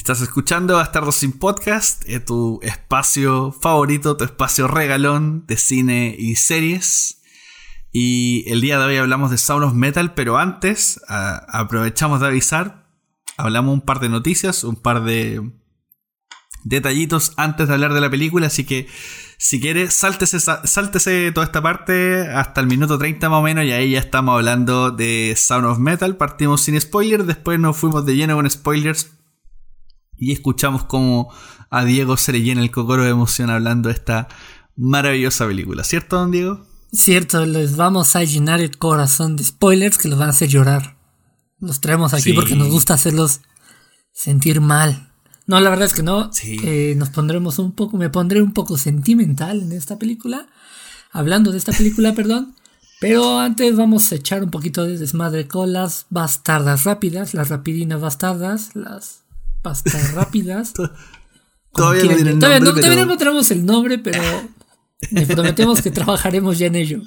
Estás escuchando Bastardo sin Podcast, eh, tu espacio favorito, tu espacio regalón de cine y series. Y el día de hoy hablamos de Sound of Metal, pero antes aprovechamos de avisar, hablamos un par de noticias, un par de detallitos antes de hablar de la película, así que si quieres, sáltese, sáltese toda esta parte hasta el minuto 30 más o menos y ahí ya estamos hablando de Sound of Metal, partimos sin spoilers, después nos fuimos de lleno con spoilers y escuchamos como a Diego se le llena el cocoro de emoción hablando de esta maravillosa película, ¿cierto, don Diego? Cierto, les vamos a llenar el corazón de spoilers que los van a hacer llorar. Los traemos aquí porque nos gusta hacerlos sentir mal. No, la verdad es que no. Eh, nos pondremos un poco, me pondré un poco sentimental en esta película. Hablando de esta película, perdón. Pero antes vamos a echar un poquito de desmadre con las bastardas rápidas, las rapidinas bastardas, las pastas rápidas. todavía no, el todavía, no, todavía no encontramos el nombre, pero prometemos que trabajaremos ya en ello.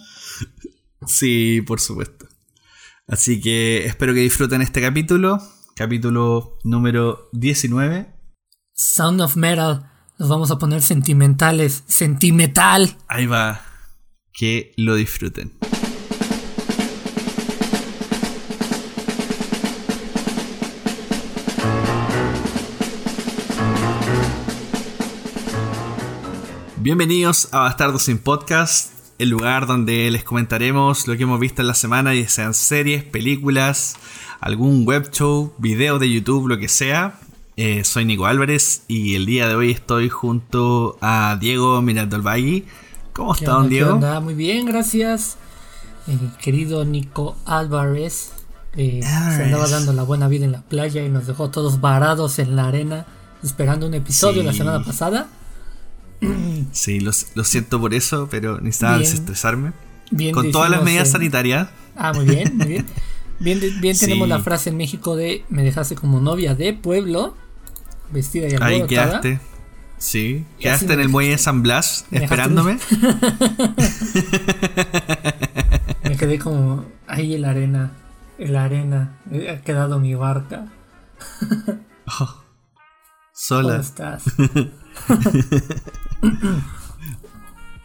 Sí, por supuesto. Así que espero que disfruten este capítulo. Capítulo número 19. Sound of Metal. Nos vamos a poner sentimentales. Sentimental. Ahí va. Que lo disfruten. Bienvenidos a Bastardos sin Podcast, el lugar donde les comentaremos lo que hemos visto en la semana, ya sean series, películas, algún web show, video de YouTube, lo que sea. Eh, soy Nico Álvarez y el día de hoy estoy junto a Diego Mirandolvagui. ¿Cómo está, don Diego? Muy bien, gracias. querido Nico Álvarez eh, se andaba dando la buena vida en la playa y nos dejó todos varados en la arena esperando un episodio la semana pasada. Sí, lo, siento por eso, pero necesitaba desestresarme. Con todas las medidas sanitarias. Ah, muy bien, muy bien. Bien, bien tenemos la frase en México de me dejaste como novia de pueblo, vestida y Ahí quedaste. Sí, quedaste en el muelle de San Blas esperándome. me quedé como ahí en la arena, en la arena, ha quedado mi barca. Oh, sola. ¿Cómo estás?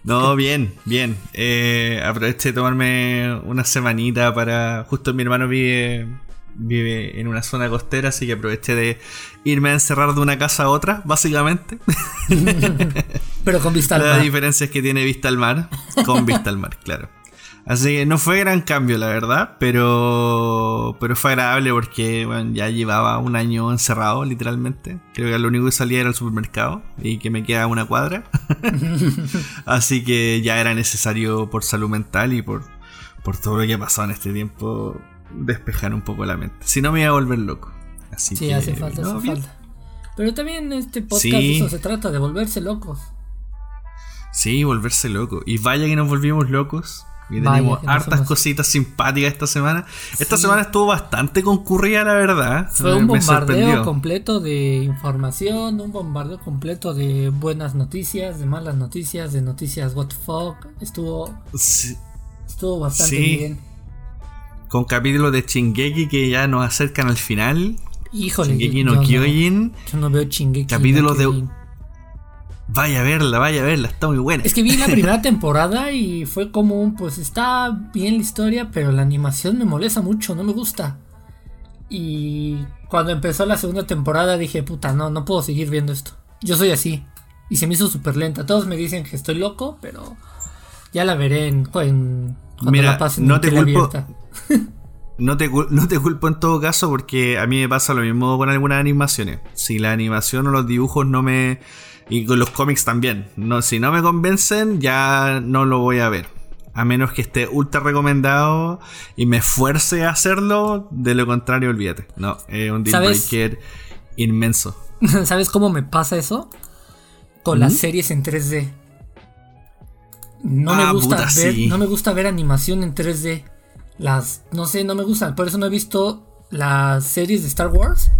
No, bien, bien. Eh, aproveché de tomarme una semanita para. Justo mi hermano vive, vive en una zona costera, así que aproveché de irme a encerrar de una casa a otra, básicamente. Pero con vista al mar. La diferencia es que tiene vista al mar, con vista al mar, claro. Así que no fue gran cambio, la verdad, pero, pero fue agradable porque bueno, ya llevaba un año encerrado, literalmente. Creo que lo único que salía era el supermercado y que me queda una cuadra. Así que ya era necesario por salud mental y por, por todo lo que ha pasado en este tiempo despejar un poco la mente. Si no me iba a volver loco. Así sí, hace falta, hace falta. Pero también este podcast eso se trata de volverse locos. Sí, volverse loco. Y vaya que nos volvimos locos y tenemos hartas cositas simpáticas esta semana. Esta semana estuvo bastante concurrida, la verdad. Fue un bombardeo completo de información, un bombardeo completo de buenas noticias, de malas noticias, de noticias what the fuck. Estuvo, estuvo bastante bien. Con capítulos de Chingeki que ya nos acercan al final. Híjole, Chingeki no Kyojin. yo no veo Chingeki. Capítulos de Vaya a verla, vaya a verla, está muy buena. Es que vi la primera temporada y fue como un, pues está bien la historia, pero la animación me molesta mucho, no me gusta. Y cuando empezó la segunda temporada dije, puta, no, no puedo seguir viendo esto. Yo soy así. Y se me hizo súper lenta. Todos me dicen que estoy loco, pero ya la veré en, cuando Mira, la no te culpo. No te, no te culpo en todo caso porque a mí me pasa lo mismo con algunas animaciones. Si la animación o los dibujos no me y con los cómics también. No, si no me convencen, ya no lo voy a ver. A menos que esté ultra recomendado y me esfuerce a hacerlo. De lo contrario, olvídate. No, es un deal breaker inmenso. ¿Sabes cómo me pasa eso? Con las series en 3D. No me ah, gusta ver, no me gusta ver animación en 3D. Las, no sé, no me gustan. Por eso no he visto las series de Star Wars.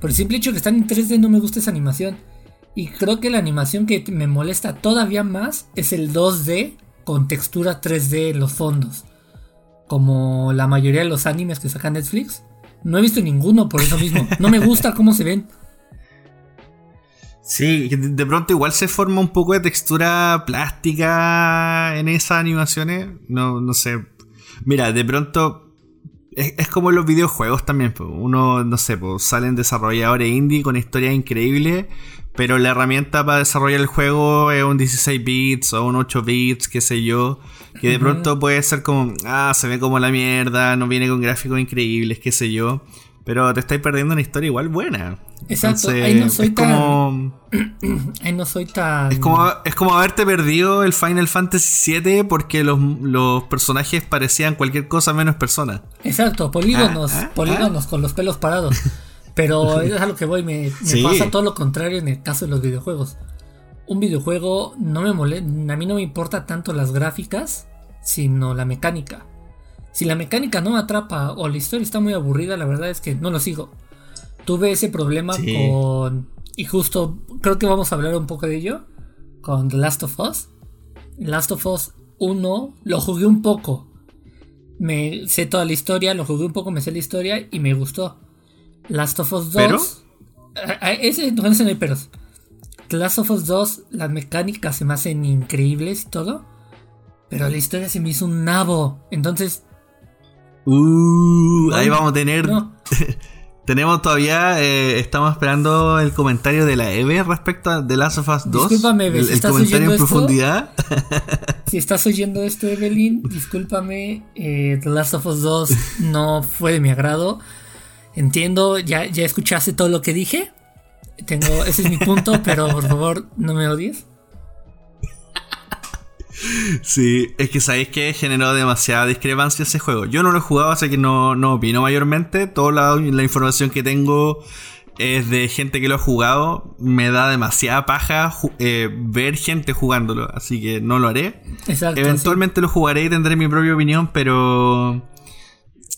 Por el simple hecho que están en 3D no me gusta esa animación. Y creo que la animación que me molesta todavía más es el 2D con textura 3D en los fondos. Como la mayoría de los animes que saca Netflix. No he visto ninguno por eso mismo. No me gusta cómo se ven. Sí, de pronto igual se forma un poco de textura plástica en esas animaciones. No, no sé. Mira, de pronto es, como en los videojuegos también. Uno, no sé, pues salen desarrolladores indie con historias increíbles, pero la herramienta para desarrollar el juego es un 16 bits o un 8 bits, qué sé yo. Que de pronto puede ser como, ah, se ve como la mierda, no viene con gráficos increíbles, qué sé yo. Pero te estáis perdiendo una historia igual buena. Exacto, ahí no soy tan. Como, ahí no soy tan. Es como, es como haberte perdido el Final Fantasy VII porque los, personajes parecían cualquier cosa menos persona. Exacto, polígonos, ah, ah, polígonos ah. con los pelos parados. Pero es a lo que voy, me, pasa todo lo contrario en el caso de los videojuegos. Un videojuego no me molesta, a mí no me importa tanto las gráficas, sino la mecánica. Si la mecánica no atrapa o la historia está muy aburrida, la verdad es que no lo sigo. Tuve ese problema con... Y justo creo que vamos a hablar un poco de ello. Con The Last of Us. Last of Us 1 lo jugué un poco. Me sé toda la historia, lo jugué un poco, me sé la historia y me gustó. Last of Us 2. ¿Pero? Ese, no, hay peros. Last of Us 2, las mecánicas se me hacen increíbles y todo. Pero la historia se me hizo un nabo. Entonces Uh, ahí vamos a tener. Tenemos todavía, eh, estamos esperando el comentario de la Eve respecto a The Last of Us 2. Discúlpame, Eve, el, comentario en profundidad. si estás oyendo esto, Evelyn, discúlpame. Eh, The Last of Us 2 no fue de mi agrado. Entiendo, ya, ya escuchaste todo lo que dije. Tengo, ese es mi punto, pero por favor, no me odies. Sí, es que sabéis que generó demasiada discrepancia ese juego. Yo no lo he jugado, así que no, no opino mayormente. Toda la, información que tengo es de gente que lo ha jugado. Me da demasiada paja eh, ver gente jugándolo, así que no lo haré. Eventualmente lo jugaré y tendré mi propia opinión, pero...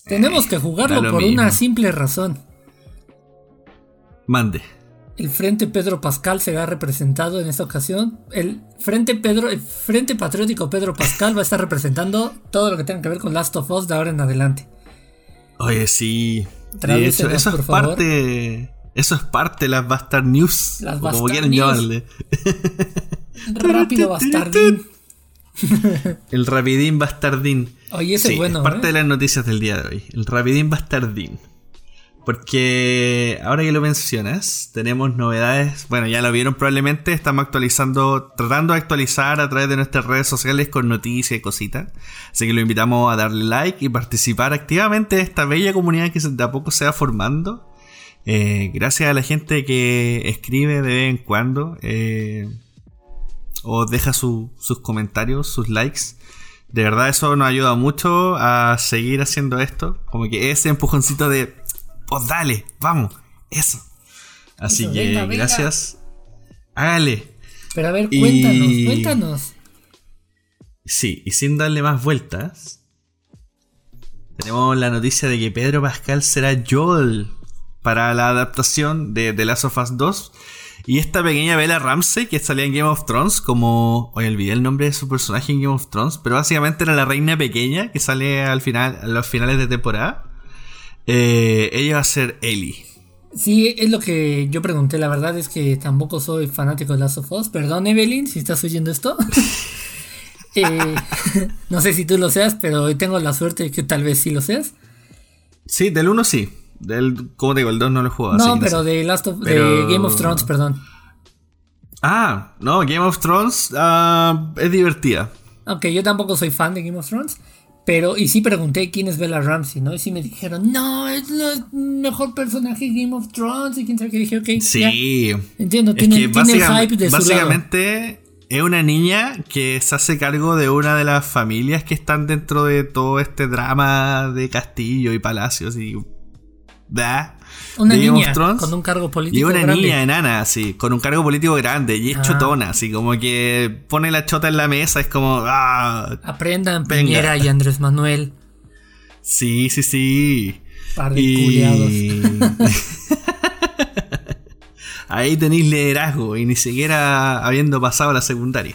Tenemos que jugarlo por una simple razón. Mande el Frente Pedro Pascal será representado en esta ocasión. El Frente Pedro, el Frente Patriótico Pedro Pascal va a estar representando todo lo que tenga que ver con Last of Us de ahora en adelante. Oye, sí. Eso es parte. Eso es parte de las Bastard News. Las Bastard como quieran llamarle. Rápido Bastardín. el Rapidín Bastardín. Oye, ese es bueno. Es parte ¿eh? de las noticias del día de hoy. El Rapidín Bastardín. Porque ahora que lo mencionas, tenemos novedades. Bueno, ya lo vieron probablemente. Estamos actualizando, tratando de actualizar a través de nuestras redes sociales con noticias y cositas. Así que lo invitamos a darle like y participar activamente de esta bella comunidad que de a poco se va formando. Eh, gracias a la gente que escribe de vez en cuando. Eh, o deja sus comentarios, sus likes. De verdad eso nos ayuda mucho a seguir haciendo esto. Como que ese empujoncito de pues dale, vamos, eso. Así que gracias. Hágale. Pero a ver, cuéntanos, cuéntanos. Sí, y sin darle más vueltas, tenemos la noticia de que Pedro Pascal será Joel para la adaptación de The Last of Us 2. Y esta pequeña Bella Ramsey que salía en Game of Thrones como... Hoy olvidé el nombre de su personaje en Game of Thrones, pero básicamente era la reina pequeña que sale al final, a los finales de temporada. Eh, ella va a ser Ellie. Sí, es lo que yo pregunté. La verdad es que tampoco soy fanático de Last of Us. Perdón, Evelyn, si estás oyendo esto. Eh, no sé si tú lo seas, pero hoy tengo la suerte de que tal vez sí lo seas. Sí, del 1 sí. Del, como digo, el 2 no lo he jugado. No, pero de Last of, de Game of Thrones, perdón. Ah, no, Game of Thrones uh, es divertida. Aunque yo tampoco soy fan de Game of Thrones. Pero, y sí pregunté quién es Bella Ramsey, ¿no? Y sí me dijeron, no, es el mejor personaje de Game of Thrones. Y quién sabe qué dije, ok. Sí. Entiendo, tiene, el hype de Básicamente es una niña que se hace cargo de una de las familias que están dentro de todo este drama de castillo y palacios y. ¿verdad? Una niña con un cargo político. Y una niña enana, así, con un cargo político grande. Y es ah. chotona, así, como que pone la chota en la mesa, es como. Ah, Aprendan Piñera y Andrés Manuel. Sí, sí, sí. Par de y... Ahí tenéis liderazgo y ni siquiera habiendo pasado la secundaria.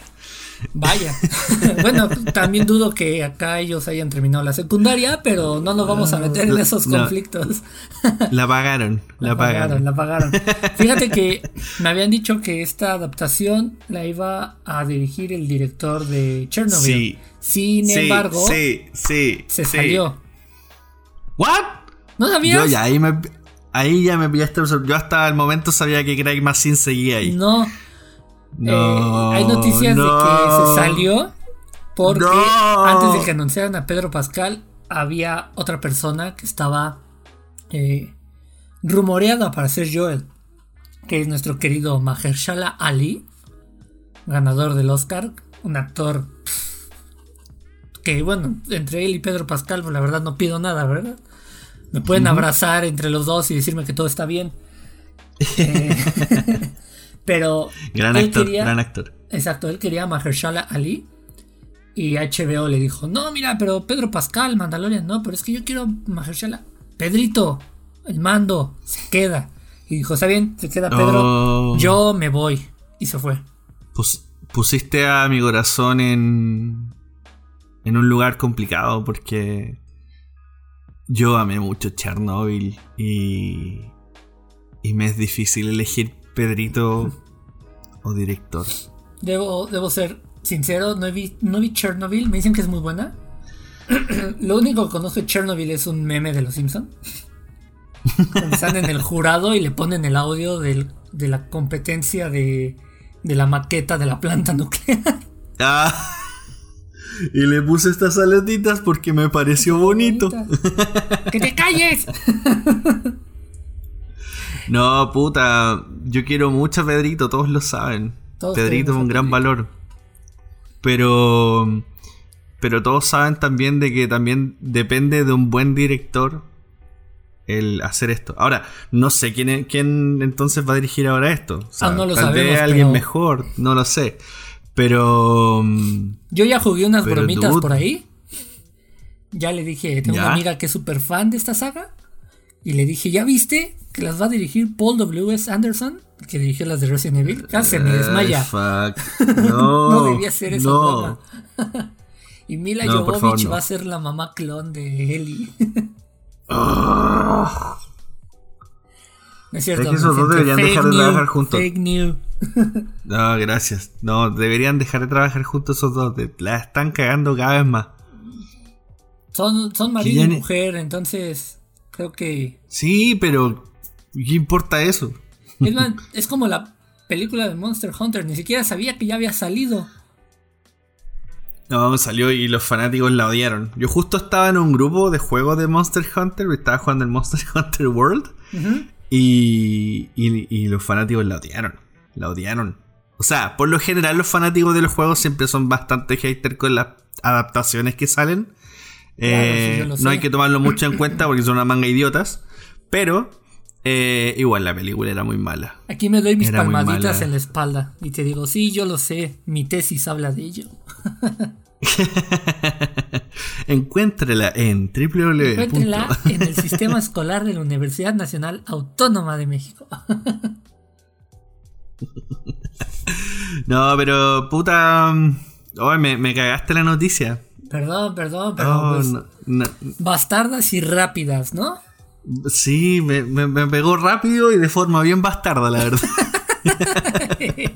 Vaya. bueno, también dudo que acá ellos hayan terminado la secundaria, pero no nos vamos a meter en esos conflictos. la pagaron, la, pagaron. La pagaron. Fíjate que me habían dicho que esta adaptación la iba a dirigir el director de Chernobyl. Sí. Sin embargo, sí, sí, se salió. ¿What? ¿No sabías? Yo ya ahí me ahí ya me pillaste. Yo hasta el momento sabía que Craig Massin seguía ahí. No. No, eh, hay noticias de que se salió porque antes de que anunciaran a Pedro Pascal había otra persona que estaba eh, rumoreada para ser Joel, que es nuestro querido Mahershala Ali, ganador del Oscar, un actor que bueno, entre él y Pedro Pascal, pues la verdad no pido nada, ¿verdad? Me pueden abrazar entre los dos y decirme que todo está bien. Eh, pero. Gran actor, gran actor. Exacto, él quería a Mahershala Ali. Y HBO le dijo: No, mira, pero Pedro Pascal, Mandalorian, no, pero es que yo quiero Mahershala. Pedrito, el mando, se queda. Y dijo: Está bien, se queda Pedro. Oh. Yo me voy. Y se fue. pusiste a mi corazón en. En un lugar complicado porque. Yo amé mucho Chernobyl y. Y me es difícil elegir Pedrito o director. Debo, debo ser sincero, no vi, no vi Chernobyl, me dicen que es muy buena. Lo único que conozco de Chernobyl es un meme de los Simpsons. están en el jurado y le ponen el audio de la competencia de, de la maqueta de la planta nuclear. Ah, y le puse estas aletitas porque me pareció bonito. ¡Que te calles! No, puta, yo quiero mucho a Pedrito, todos lo saben. Pedrito es un gran valor. Pero pero todos saben también de que también depende de un buen director el hacer esto. Ahora, no sé quién, quién entonces va a dirigir ahora esto. ah, no lo tal vez alguien mejor, no lo sé. Pero. Yo ya jugué unas bromitas por ahí. Ya le dije, tengo una amiga que es súper fan de esta saga. Y le dije, ¿ya viste? Que las va a dirigir Paul W.S. Anderson, que dirigió las de Resident Evil. Casi me desmaya. No, no debía ser esa no. y Mila Jovovich va a ser la mamá clon de Ellie. no es cierto. Es que esos dos deberían dejar de trabajar juntos. Fake news. no, gracias. No, deberían dejar de trabajar juntos esos dos. La están cagando cada vez más. Son, son marido y mujer, entonces creo que. Sí, pero ¿Qué importa eso? Es, es como la película de Monster Hunter, ni siquiera sabía que ya había salido. No, salió y los fanáticos la odiaron. Yo justo estaba en un grupo de juegos de Monster Hunter, estaba jugando el Monster Hunter World, y, y, los fanáticos la odiaron. La odiaron. O sea, por lo general los fanáticos de los juegos siempre son bastante hater con las adaptaciones que salen. Eh, no hay que tomarlo mucho en cuenta porque son una manga idiotas. Pero eh, igual la película era muy mala. Aquí me doy mis palmaditas en la espalda y te digo, sí, yo lo sé, mi tesis habla de ello. Encuéntrela en www. Encuéntrela en el sistema escolar de la Universidad Nacional Autónoma de México. no, pero puta. Oh, me, cagaste la noticia. Perdón, perdón, pero. Oh, pues, bastardas y rápidas, ¿no? Sí, me, pegó rápido y de forma bien bastarda, la verdad.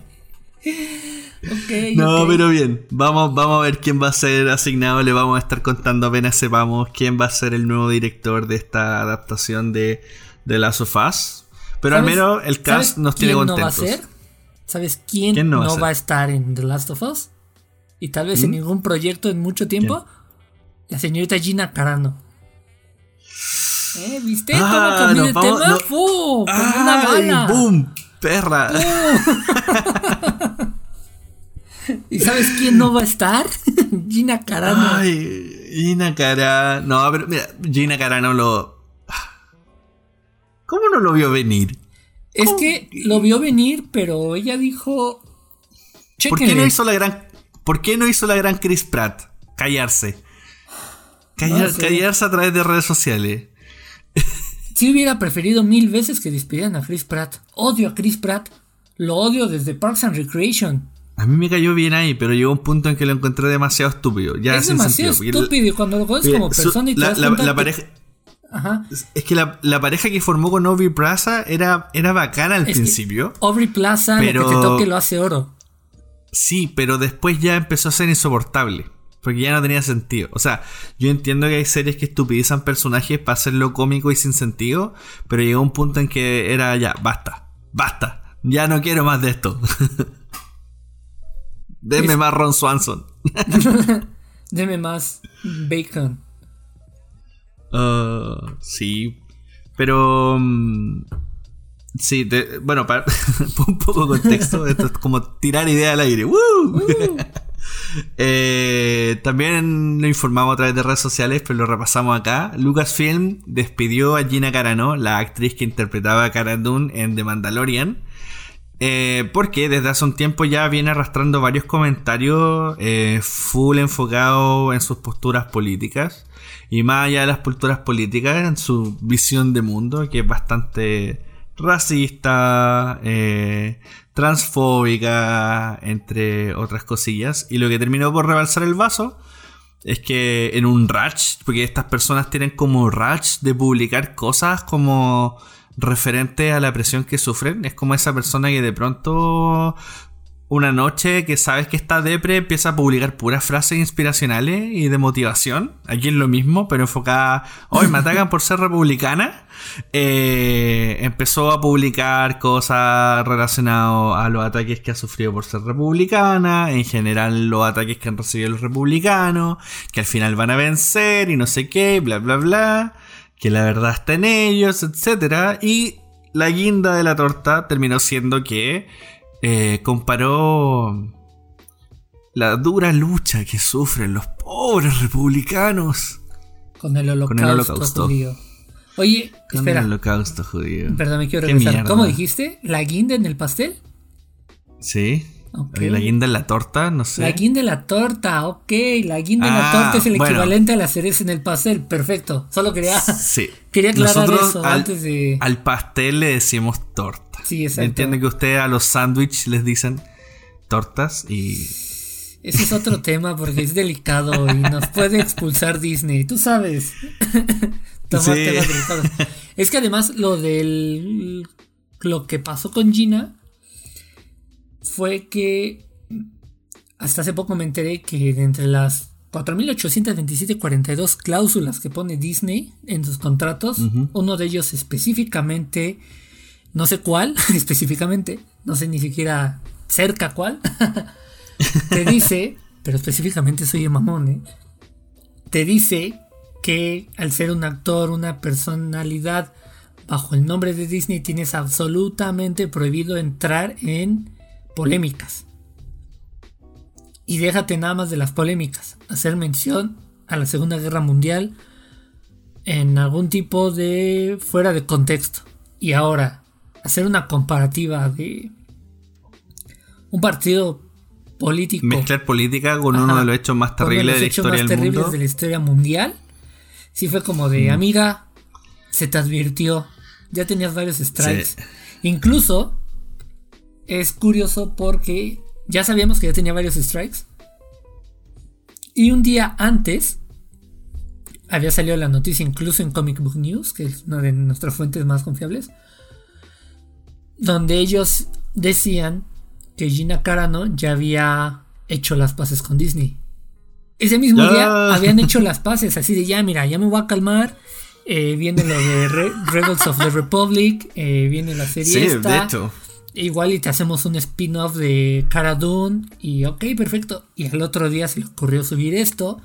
no, pero bien, vamos, vamos a ver quién va a ser asignado, le vamos a estar contando apenas sepamos quién va a ser el nuevo director de esta adaptación de, The Last of Us. Pero al menos el cast nos tiene contentos. No va a ser? ¿Sabes quién, no, va, a estar en The Last of Us? Y tal vez en ningún proyecto en mucho tiempo. La señorita Gina Carano. ¿Eh? ¿Viste cómo ah, cambió el tema? No. ¡Fu! una bala. ¡Boom! ¡Perra! ¿Y sabes quién no va a estar? Gina Carano. Ay, Gina Carano. No, pero mira, Gina Carano lo. ¿Cómo no lo vio venir? Es que lo vio venir, pero ella dijo. ¿Por qué no hizo la gran. ¿Por qué no hizo la gran Chris Pratt? Callarse. Callarse a través de redes sociales. Si hubiera preferido mil veces que despidieran a Chris Pratt. Odio a Chris Pratt. Lo odio desde Parks and Recreation. A mí me cayó bien ahí, pero llegó un punto en que lo encontré demasiado estúpido. Ya es demasiado estúpido y cuando lo conoces como persona y te la, la, pareja. Ajá. Es que la, pareja que formó con Aubrey Plaza era, era bacana al principio. Aubrey Plaza, pero... lo que te toque lo hace oro. Sí, pero después ya empezó a ser insoportable. Porque ya no tenía sentido. O sea, yo entiendo que hay series que estupidizan personajes para hacerlo cómico y sin sentido. Pero llegó un punto en que era ya, basta, basta. Ya no quiero más de esto. Deme más Ron Swanson. Deme más Bacon. Uh, sí. Pero. Mm, sí, bueno, para un poco de contexto. esto es como tirar idea al aire. Eh, también lo informamos a través de redes sociales, pero lo repasamos acá. Lucasfilm despidió a Gina Carano, la actriz que interpretaba a Cara Dune en The Mandalorian. Eh, porque desde hace un tiempo ya viene arrastrando varios comentarios eh, full enfocados en sus posturas políticas. Y más allá de las posturas políticas, en su visión de mundo, que es bastante racista, eh, transfóbica, entre otras cosillas. Y lo que terminó por rebalsar el vaso es que en un ratch, porque estas personas tienen como ratch de publicar cosas como referente a la presión que sufren. Es como esa persona que de pronto una noche que sabes que está depre empieza a publicar puras frases inspiracionales y de motivación. Aquí es lo mismo, pero enfocada. Hoy me atacan por ser republicana. Eh, empezó a publicar cosas relacionadas a los ataques que ha sufrido por ser republicana. En general, los ataques que han recibido los republicanos. Que al final van a vencer y no sé qué, bla, bla, bla que la verdad está en ellos, etc. Y la guinda de la torta terminó siendo que eh, comparó la dura lucha que sufren los pobres republicanos con el holocausto, judío. Oye, con el holocausto judío. Perdón, me quiero regresar. ¿Cómo dijiste? ¿La guinda en el pastel? Sí. La guinda en la torta, no sé. La guinda en la torta, ok. La guinda en la ah, torta es el equivalente a la cereza en el pastel. Perfecto. Solo quería, sí. quería aclarar eso al, antes de. Al pastel le decimos torta. Sí, exacto. Entiende que ustedes a los sándwiches les dicen tortas y. Ese es otro tema porque es delicado y nos puede expulsar Disney. Tú sabes. Tomar temas delicados. Es que además lo del. Lo que pasó con Gina fue que hasta hace poco me enteré que de entre las 4.827.42 cláusulas que pone Disney en sus contratos, uno de ellos específicamente, no sé cuál, específicamente, no sé ni siquiera cerca cuál, te dice, pero específicamente soy mamón, ¿eh? te dice que al ser un actor, una personalidad bajo el nombre de Disney, tienes absolutamente prohibido entrar en polémicas. Y déjate nada más de las polémicas. Hacer mención a la Segunda Guerra Mundial en algún tipo de fuera de contexto. Y ahora, hacer una comparativa de un partido político. Mezclar política con uno de los hechos más terribles de, la historia más terribles de la historia mundial. Sí fue como de, mm. amiga, se te advirtió. Ya tenías varios strikes. Incluso es curioso porque ya sabíamos que ya tenía varios strikes. Y un día antes había salido la noticia incluso en Comic Book News, que es una de nuestras fuentes más confiables, donde ellos decían que Gina Carano ya había hecho las paces con Disney. Ese mismo día habían hecho las paces, así de ya, mira, ya me voy a calmar. Eh, viene lo de Rebels of the Republic, eh, viene la serie sí, esta. De hecho. Igual y te hacemos un spin-off de Cara Dune. Y ok, perfecto. Y al otro día se le ocurrió subir esto.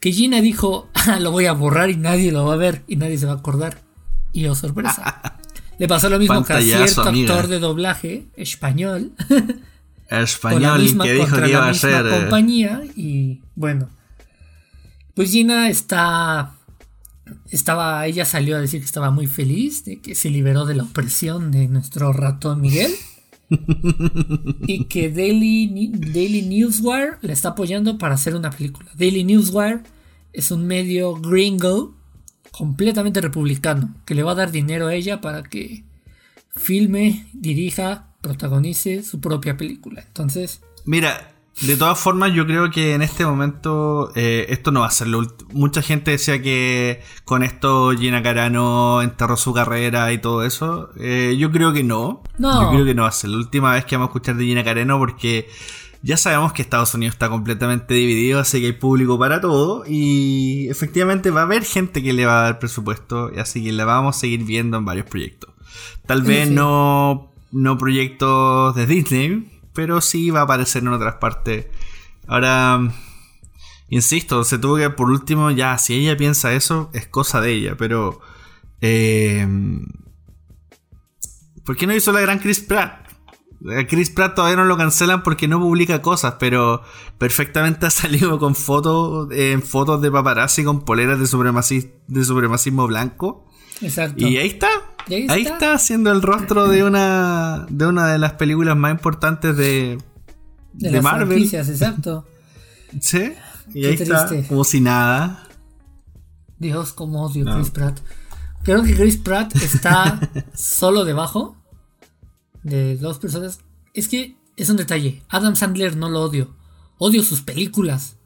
Que Gina dijo, ah, lo voy a borrar y nadie lo va a ver y nadie se va a acordar. Y oh sorpresa. le pasó lo mismo que a cierto actor de doblaje español. español que dijo que iba a ser. Eh, compañía. Y bueno. Pues Gina está estaba, ella salió a decir que estaba muy feliz de que se liberó de la opresión de nuestro ratón Miguel. y que Daily, Daily Newswire le está apoyando para hacer una película. Daily Newswire es un medio gringo completamente republicano que le va a dar dinero a ella para que filme, dirija, protagonice su propia película. Entonces, Mira, de todas formas, yo creo que en este momento eh, esto no va a ser lo último. Mucha gente decía que con esto Gina Carano enterró su carrera y todo eso. Eh, yo creo que no. no. Yo creo que no va a ser la última vez que vamos a escuchar de Gina Carano porque ya sabemos que Estados Unidos está completamente dividido, así que hay público para todo. Y efectivamente va a haber gente que le va a dar presupuesto, así que la vamos a seguir viendo en varios proyectos. Tal vez no, no proyectos de Disney, pero sí va a aparecer en otras partes. Ahora, insisto, se tuvo que, por último, ya, si ella piensa eso, es cosa de ella, pero... Eh, ¿Por qué no hizo la gran Chris Pratt? Chris Pratt todavía no lo cancelan porque no publica cosas, pero perfectamente ha salido con fotos, en fotos de paparazzi con poleras de, supremacismo, de supremacismo blanco. Exacto. Y ahí está. Ahí está? haciendo el rostro de una de una de las películas más importantes de, de, de Marvel. exacto. sí. Y ahí está, como si nada. Dios, como odio a Chris Pratt. Creo que Chris Pratt está solo debajo de dos personas. Es que es un detalle. Adam Sandler no lo odio. Odio sus películas.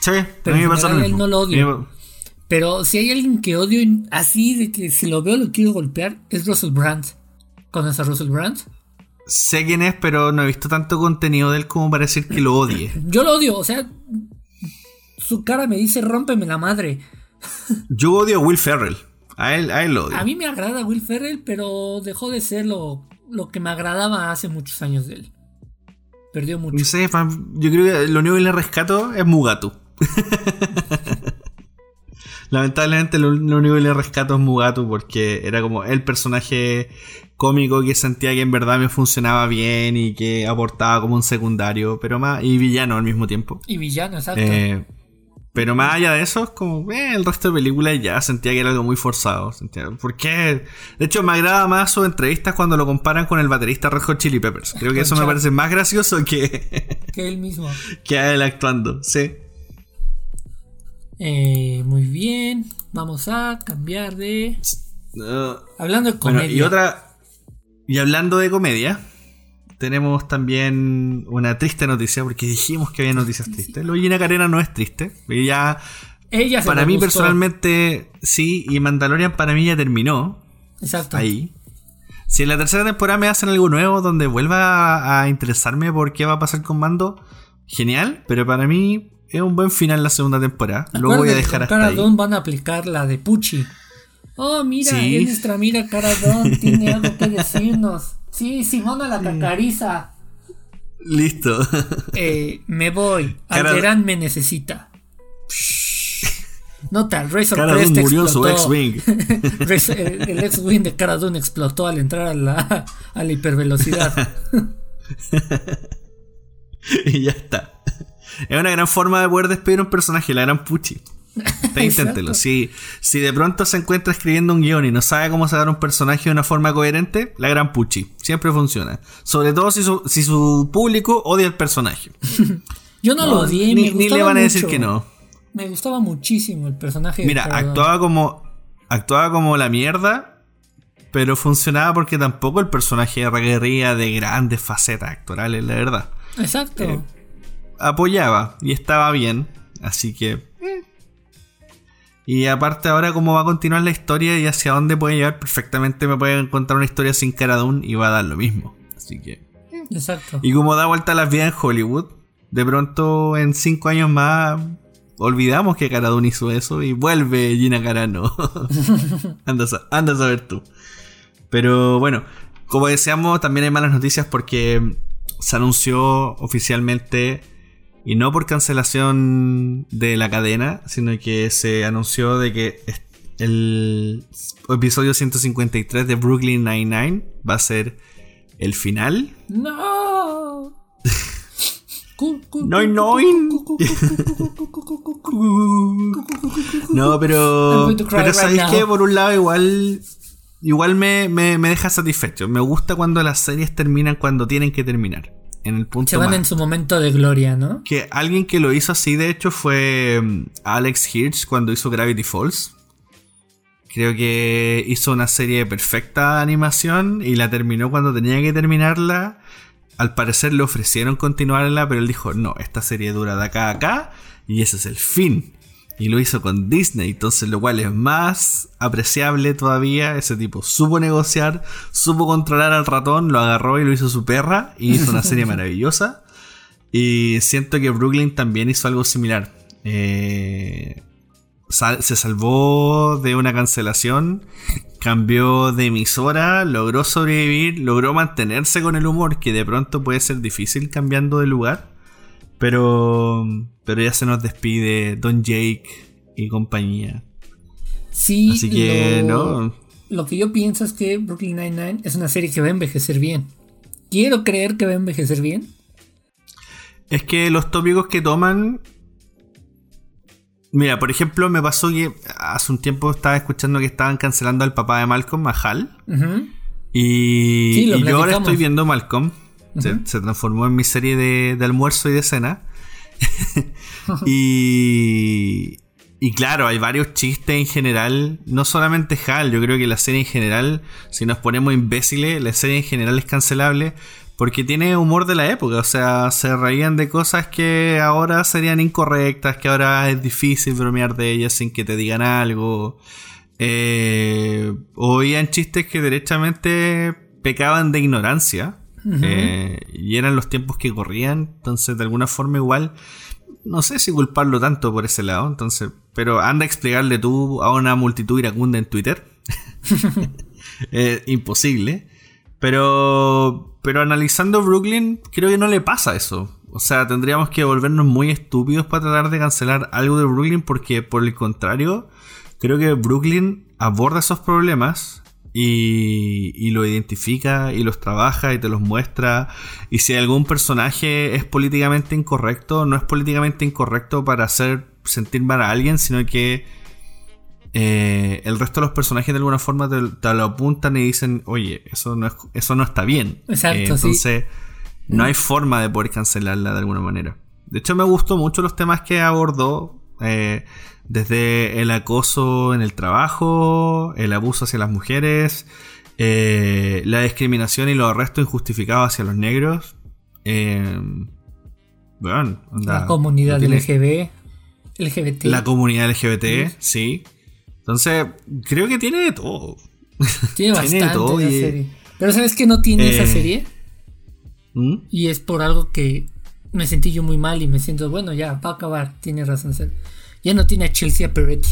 Sí, pero a mí me pasa él no lo odio. Pero si hay alguien que odio así de que si lo veo lo quiero golpear, es Russell Brand. ¿Conoces a Russell Brand? Sé quién es, pero no he visto tanto contenido de él como para decir que lo odie. Yo lo odio, o sea, su cara me dice rómpeme la madre. Yo odio a Will Ferrell. A él, a él lo odio. A mí me agrada Will Ferrell, pero dejó de ser lo, lo que me agradaba hace muchos años de él. Perdió mucho. No sé, yo creo que lo único que le rescato es Mugatu. Lamentablemente lo, único que le rescato es Mugatu porque era como el personaje cómico que sentía que en verdad me funcionaba bien y que aportaba como un secundario, pero más y villano al mismo tiempo. Y villano, exacto. Eh, pero más allá de eso, es como eh, el resto de películas ya sentía que era algo muy forzado. ¿Por qué? De hecho, me agrada más sus entrevistas cuando lo comparan con el baterista Red Hot Chili Peppers. Creo que eso me parece más gracioso que. que él mismo. que a él actuando, sí. Eh, muy bien. Vamos a cambiar de. hablando de comedia. y otra. Y hablando de comedia tenemos también una triste noticia, porque dijimos que había noticias tristes. Lo Gina Carena no es triste. Ella, Ella para mí personalmente, sí, y Mandalorian para mí ya terminó. Exacto. Ahí. Si en la tercera temporada me hacen algo nuevo donde vuelva a, interesarme por qué va a pasar con Mando, genial, pero para mí es un buen final la segunda temporada. Lo voy a dejar hasta ahí. van a aplicar la de Pucci. Oh, mira, nuestra amiga Cara tiene algo que decirnos. Sí, Simona la cacariza. Listo. Eh, me voy. Alderán me necesita. Nota, el Razor Crest murió su X-Wing. el X-Wing de Cara explotó al entrar a la, a la hipervelocidad. y ya está. Es una gran forma de poder despedir a un personaje, la gran Puchi. inténtelo. Si, si de pronto se encuentra escribiendo un guion y no sabe cómo sacar un personaje de una forma coherente, la gran puchi. Siempre funciona. Sobre todo si su, si su público odia el personaje. Yo no, lo odié. Ni, ni le van a decir que no. Me gustaba muchísimo el personaje. Mira, actuaba como, actuaba como la mierda, pero funcionaba porque tampoco el personaje requería de grandes facetas actorales, la verdad. Exacto. Eh, apoyaba y estaba bien, así que y aparte ahora cómo va a continuar la historia y hacia dónde puede llegar, perfectamente me puede encontrar una historia sin Cara y va a dar lo mismo. Así que... Exacto. Y como da vuelta a las vidas en Hollywood, de pronto en cinco años más olvidamos que Cara hizo eso y vuelve Gina Carano. andas, a, andas a ver tú. Pero bueno, como decíamos, también hay malas noticias porque se anunció oficialmente y no por cancelación de la cadena, sino que se anunció de que el episodio 153 de Brooklyn Nine-Nine va a ser el final. ¡No! ¡Nine Nine! no, pero. Pero ¿sabéis qué? Por un lado, igual. Igual me, me, me deja satisfecho. Me gusta cuando las series terminan cuando tienen que terminar en el punto. Se van en su momento de gloria, ¿no? Que alguien que lo hizo así, de hecho, fue mm, Alex Hirsch cuando hizo Gravity Falls. Creo que hizo una serie de perfecta animación y la terminó cuando tenía que terminarla. al parecer le ofrecieron continuarla, pero él dijo, no, esta serie dura de acá a acá y ese es el fin. Y lo hizo con Disney, entonces lo cual es más apreciable todavía. Ese tipo supo negociar, supo controlar al ratón, lo agarró y lo hizo su perra y hizo una serie maravillosa. Y siento que Brooklyn también hizo algo similar. Eh, se salvó de una cancelación, cambió de emisora, logró sobrevivir, logró mantenerse con el humor, que de pronto puede ser difícil cambiando de lugar. Pero, pero ya se nos despide Don Jake y compañía. Sí, Así que lo, no. Lo que yo pienso es que Brooklyn Nine-Nine es una serie que va a envejecer bien. Quiero creer que va a envejecer bien. Es que los tópicos que toman Mira, por ejemplo, me pasó que hace un tiempo estaba escuchando que estaban cancelando al papá de Malcolm, a Hal. Y, yo ahora estoy viendo Malcolm. Se, transformó en mi serie de, almuerzo y de cena. y, y claro, hay varios chistes en general. No solamente Hal, yo creo que la serie en general, si nos ponemos imbéciles, la serie en general es cancelable. Porque tiene humor de la época, o sea, se reían de cosas que ahora serían incorrectas, que ahora es difícil bromear de ellas sin que te digan algo. Eh, oían chistes que derechamente pecaban de ignorancia. Eh, y eran los tiempos que corrían. Entonces, de alguna forma, igual. No sé si culparlo tanto por ese lado. Entonces. Pero anda a explicarle tú a una multitud iracunda en Twitter. imposible. Pero pero analizando Brooklyn, creo que no le pasa eso. O sea, tendríamos que volvernos muy estúpidos para tratar de cancelar algo de Brooklyn porque, por el contrario, creo que Brooklyn aborda esos problemas y, y, lo identifica y los trabaja y te los muestra. Y si algún personaje es políticamente incorrecto, no es políticamente incorrecto para hacer sentir mal a alguien, sino que eh, el resto de los personajes de alguna forma te, lo apuntan y dicen, oye, eso no, es, eso no está bien. Exacto, eh, entonces, no hay forma de poder cancelarla de alguna manera. De hecho, me gustó mucho los temas que abordó, eh, desde el acoso en el trabajo, el abuso hacia las mujeres, la discriminación y los arrestos injustificados hacia los negros. bueno, la comunidad LGBT. LGBT. La comunidad LGBT, sí. Entonces, creo que tiene de todo. Tiene bastante todo serie. Pero ¿sabes que no tiene esa eh, serie? ¿Mm? Y es por algo que me sentí yo muy mal y me siento, bueno, ya, va a acabar. Tiene razón. Ya no tiene a Chelsea Peretti.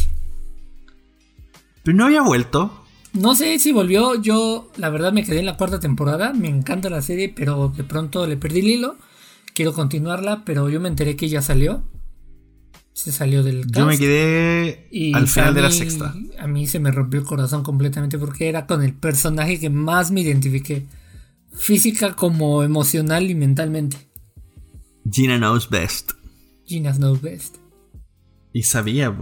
Pero no había vuelto. No sé si volvió. Yo, la verdad, me quedé en la cuarta temporada. Me encanta la serie, pero de pronto le perdí el hilo. Quiero continuarla, pero yo me enteré que ya salió se salió del Yo me quedé al final de la sexta. A mí se me rompió el corazón completamente porque era con el personaje que más me identifiqué. Física como emocional y mentalmente. Gina knows best. Gina knows best. Y sabía,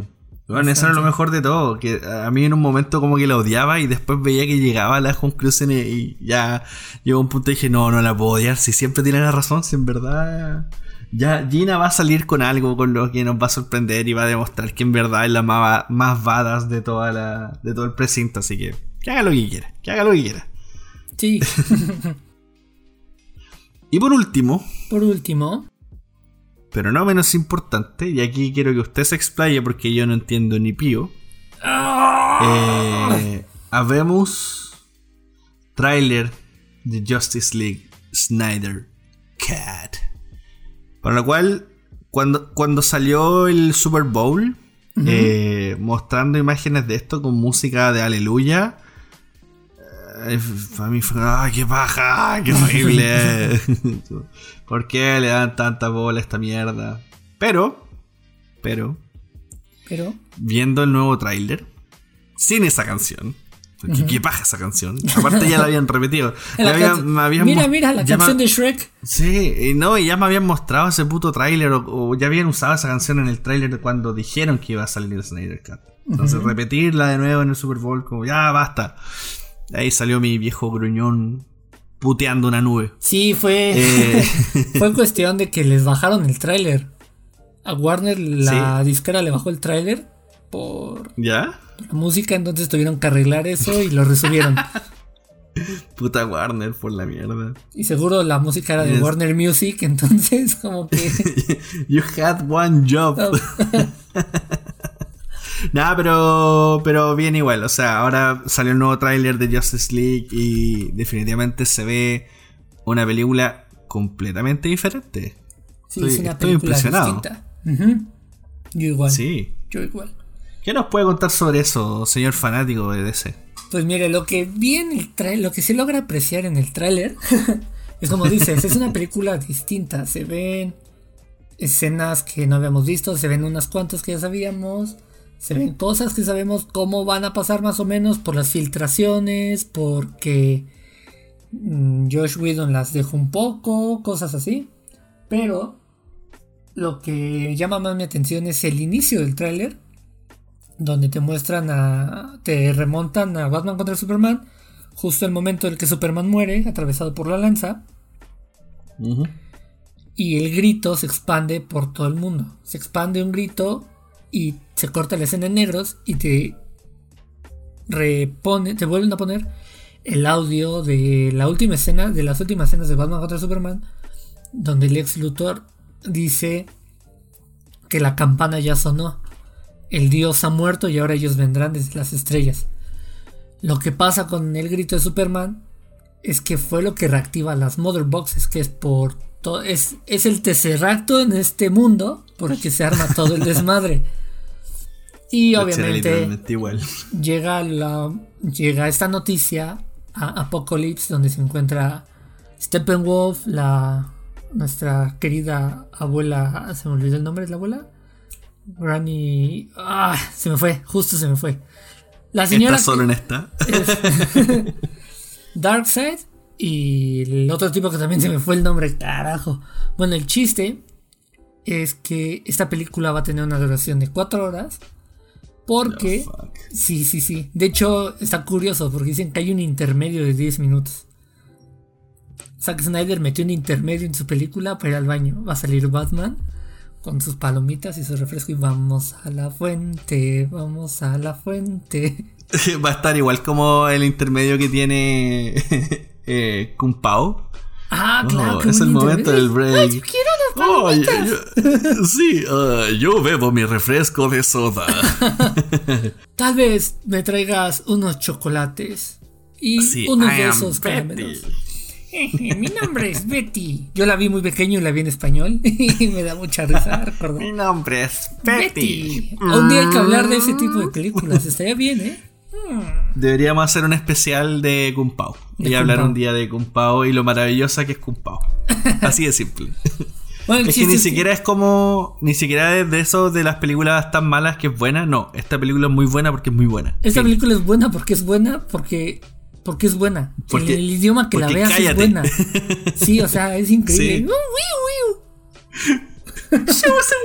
bueno, eso era lo mejor de todo, que a mí en un momento como que la odiaba y después veía que llegaba a las conclusiones y ya llegó un punto y dije, no, no la puedo odiar, si siempre tiene la razón, si en verdad ya Gina va a salir con algo con lo que nos va a sorprender y va a demostrar que en verdad es la más, más badass de, toda la, de todo el precinto. Así que que haga lo que quiera, que haga lo que quiera. Sí. y por último. Por último. Pero no menos importante, y aquí quiero que usted se explaye porque yo no entiendo ni pío. Eh, habemos trailer de Justice League Snyder Cat. Para lo cual, cuando, cuando salió el Super Bowl, eh, mostrando imágenes de esto con música de Aleluya, para mí fue, ¡ay, qué paja! ¡Qué horrible! ¿Por qué le dan tanta bola a esta mierda? Pero, pero, pero, viendo el nuevo tráiler, sin esa canción, ¿Qué, paja esa canción? Aparte ya la habían repetido. mira, mira, la canción de Shrek. Sí, y no, y ya me habían mostrado ese puto tráiler o, ya habían usado esa canción en el tráiler cuando dijeron que iba a salir el Snyder Cut. Entonces repetirla de nuevo en el Super Bowl como ya basta. Ahí salió mi viejo gruñón puteando una nube. Sí, fue eh. fue cuestión de que les bajaron el tráiler. A Warner la disquera le bajó el tráiler por ¿Ya? música, entonces tuvieron que arreglar eso y lo resubieron. Puta Warner por la mierda. Y seguro la música era de Warner Music, entonces como que... you had one job. Nada, pero, pero bien igual. O sea, ahora salió el nuevo tráiler de Justice League y definitivamente se ve una película completamente diferente. Sí, es una película impresionado. Yo igual. Sí. Yo igual. ¿Qué nos puede contar sobre eso, señor fanático de DC? Pues mire, lo que vi en el trailer, lo que se logra apreciar en el tráiler, es como dices, es una película distinta. Se ven escenas que no habíamos visto, se ven unas cuantas que ya sabíamos, se ven cosas que sabemos cómo van a pasar más o menos por las filtraciones, porque mm, Josh Whedon las dejó un poco, cosas así. Pero lo que llama más mi atención es el inicio del tráiler, donde te muestran a, te remontan a Batman contra Superman, justo el momento en el que Superman muere, atravesado por la lanza. Y el grito se expande por todo el mundo. Se expande un grito y se corta la escena en negros y te repone, te vuelven a poner el audio de la última escena, de las últimas escenas de Batman contra Superman, donde el ex Luthor dice que la campana ya sonó. El dios ha muerto y ahora ellos vendrán desde las estrellas. Lo que pasa con el grito de Superman es que fue lo que reactiva las Mother Boxes, que es por todo, es, es el tesseracto en este mundo por el que se arma todo el desmadre. Y obviamente llega la llega esta noticia a Apocalypse donde se encuentra Steppenwolf, la nuestra querida abuela, se me olvidó el nombre de la abuela. Granny, ah, se me fue, justo se me fue. La señora ¿Está solo en esta? Darkseid y el otro tipo que también se me fue el nombre, carajo. Bueno, el chiste es que esta película va a tener una duración de 4 horas porque... sí, sí, sí. De hecho, está curioso porque dicen que hay un intermedio de 10 minutos. Zack Snyder metió un intermedio en su película para ir al baño. Va a salir Batman con sus palomitas y su refresco y vamos a la fuente, vamos a la fuente. Va a estar igual como el intermedio que tiene eh, Kung Pao. Ah, claro. es el momento del break. yo quiero las sí, ah, yo bebo mi refresco de soda. Tal vez me traigas unos chocolates y unos de esos caramelos. Mi nombre es Betty. Yo la vi muy pequeño y la vi en español y me da mucha risa Mi nombre es Betty. Un día hay que hablar de ese tipo de películas. Estaría bien, ¿eh? Deberíamos hacer un especial de Kung Pao. Y hablar un día de Kung Pao y lo maravillosa que es Kung Pao. Así de simple. es que ni siquiera es como. Ni siquiera es de eso de las películas tan malas que es buena. No, esta película es muy buena porque es muy buena. Esta película es buena porque es buena porque. Porque es buena. Porque, el, idioma que la veas es buena. Sí, o sea, es increíble. Show us a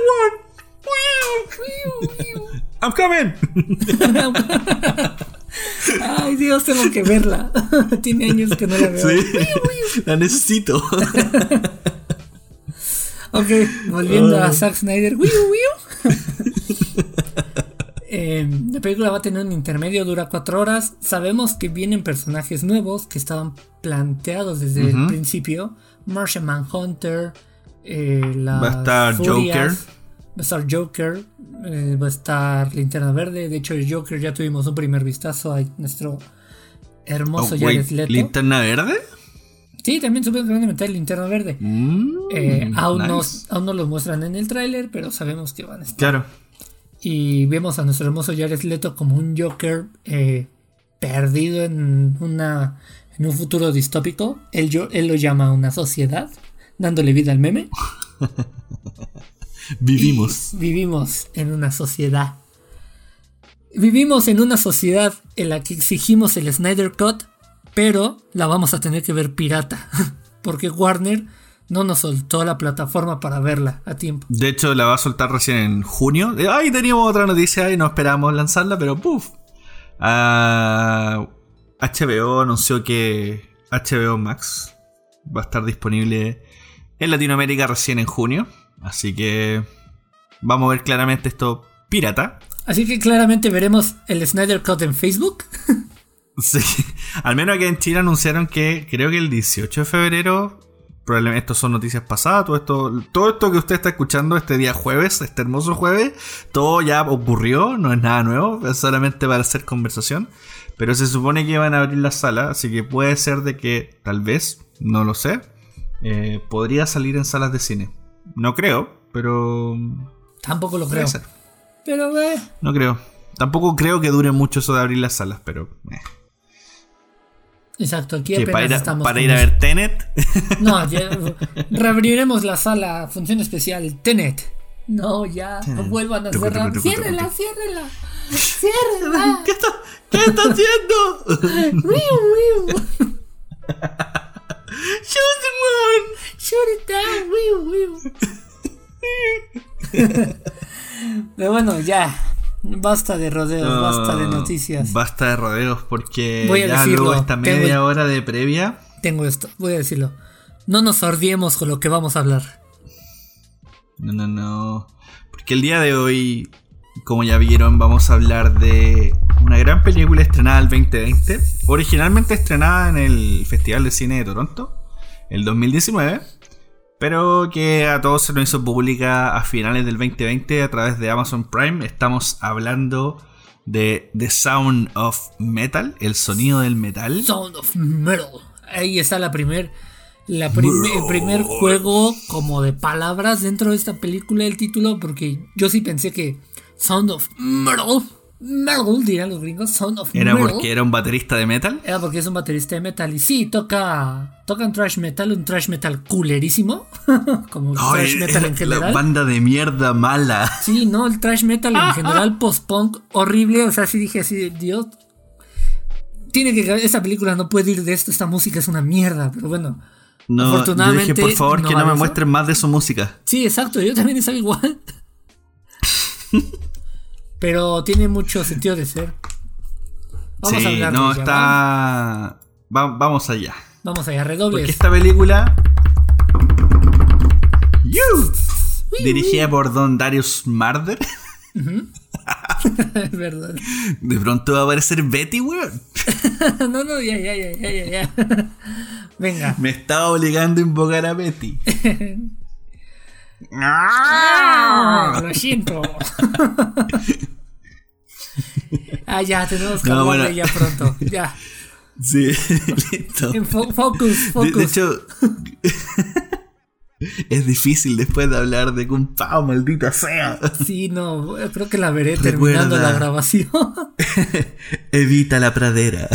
I'm coming. Ay, Dios, tengo que verla. Tiene años que no la veo. Sí, la necesito. ok, volviendo a Zack Snyder. Eh, la película va a tener un intermedio, dura cuatro horas. Sabemos que vienen personajes nuevos que estaban planteados desde el principio. Martian Manhunter, eh, va a estar Joker. Va a estar Joker, eh, va a estar Linterna Verde. De hecho, el Joker ya tuvimos un primer vistazo a nuestro hermoso oh, Jared Leto. ¿Linterna Verde? Sí, también puede meter Linterna Verde. Mm, eh, aún, no, aún no lo muestran en el tráiler, pero sabemos que van a estar. Claro. Y vemos a nuestro hermoso Jared Leto como un Joker eh, perdido en, una, en un futuro distópico. Él, él lo llama una sociedad, dándole vida al meme. Vivimos. vivimos en una sociedad. Vivimos en una sociedad en la que exigimos el Snyder Cut, pero la vamos a tener que ver pirata. Porque Warner no nos soltó la plataforma para verla a tiempo. De hecho, la va a soltar recién en junio. Ay, teníamos otra noticia y no esperábamos lanzarla, pero ¡puf! HBO ah, anunció que HBO Max va a estar disponible en Latinoamérica recién en junio. Así que vamos a ver claramente esto pirata. Así que claramente veremos el Snyder Cut en Facebook. Sí, al menos aquí en Chile anunciaron que creo que el 18 de febrero, probablemente esto son noticias pasadas, todo esto, todo esto que usted está escuchando este día jueves, este hermoso jueves, todo ya ocurrió, no es nada nuevo, es solamente para hacer conversación, pero se supone que van a abrir la sala, así que puede ser de que tal vez, no lo sé, eh, podría salir en salas de cine. No creo, pero... Tampoco lo creo. Pero, eh. No creo. Tampoco creo que dure mucho eso de abrir las salas, pero... Eh. Exacto, aquí apenas para ir a, estamos para ir a ver Tenet. No, ya, reabriremos la sala, función especial, Tenet. No, ya, no vuelvan a cerrar. Ciérrela, ciérrela. Ciérrela. ¿Qué está, qué está haciendo? Shoot the one. Shoot it down. Pero bueno, ya. Basta de rodeos, basta de noticias. Basta de rodeos porque voy a ya luego esta media hora de previa. Tengo esto, voy a decirlo. No nos sordiemos con lo que vamos a hablar. No, no, no. Porque el día de hoy, como ya vieron, vamos a hablar de una gran película estrenada el 2020. Originalmente estrenada en el Festival de Cine de Toronto, el 2019 pero que a todos se nos hizo pública a finales del 2020 a través de Amazon Prime. Estamos hablando de The Sound of Metal, el sonido del metal. Sound of Metal. Ahí está la primer, la el primer juego como de palabras dentro de esta película, el título, porque yo sí pensé que Sound of Metal Metal, dirán los gringos, Sound of ¿Era porque era un baterista de metal? Era porque es un baterista de metal. Y sí, toca, toca un trash metal, un trash metal culerísimo. como el trash metal en general. La banda de mierda mala. Sí, no, el trash metal en general, post-punk, horrible. O sea, sí dije así, Dios. Tiene que. Esta película no puede ir de esto, esta música es una mierda, pero bueno. No, afortunadamente. dije, por favor, que no me muestren más de su música. Sí, exacto, yo también estaba igual. Pero tiene mucho sentido de ser. Vamos a hablar no, está... vamos allá. Vamos allá, redobles. Porque esta película... dirigida por Don Darius Marder. es verdad. De pronto va a aparecer Betty, weón. no, no, ya, ya, ya, ya, ya. Venga. Me estaba obligando a invocar a Betty. ¡Ah! Lo siento. ah, ya, tenemos que hablar de ella pronto. Ya. Sí, listo. focus, focus. De, hecho, es difícil después de hablar de Kung Pao, maldita sea. Sí, no, creo que la veré terminando la grabación. Evita la pradera.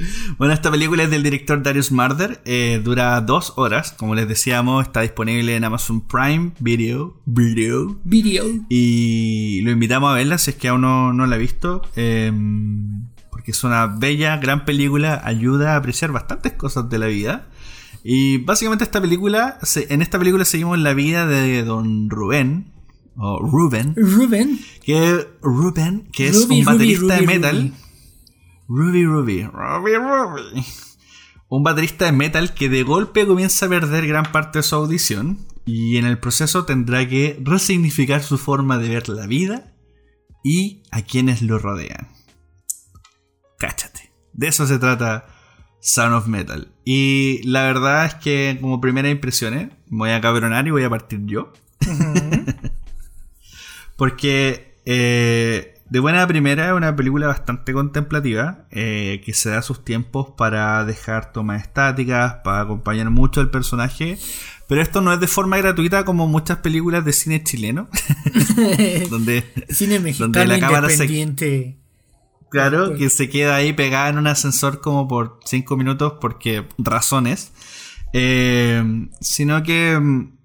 Bueno, esta película es del director Darius Marder. Eh, dura dos horas. Como les decíamos, está disponible en Amazon Prime Video. Video. Video. Y lo invitamos a verla si es que aún no, la ha visto. Em, porque es una bella, gran película. Ayuda a apreciar bastantes cosas de la vida. Y básicamente esta película, en esta película seguimos la vida de don Rubén. O Ruben. Ruben. Que, Ruben, que es un baterista de metal. Ruby Ruby, Ruby Ruby. Un baterista de metal que de golpe comienza a perder gran parte de su audición y en el proceso tendrá que resignificar su forma de ver la vida y a quienes lo rodean. Cáchate. De eso se trata Sound of Metal. Y la verdad es que como primera impresión, ¿eh? voy a cabronar y voy a partir yo. Porque eh, de buena primera, es una película bastante contemplativa, eh, que se da sus tiempos para dejar tomas estáticas, para acompañar mucho al personaje. Pero esto no es de forma gratuita como muchas películas de cine chileno. donde, cine mexicano donde la cámara independiente. Claro, que se queda ahí pegada en un ascensor como por 5 minutos porque razones. Eh, sino que mm,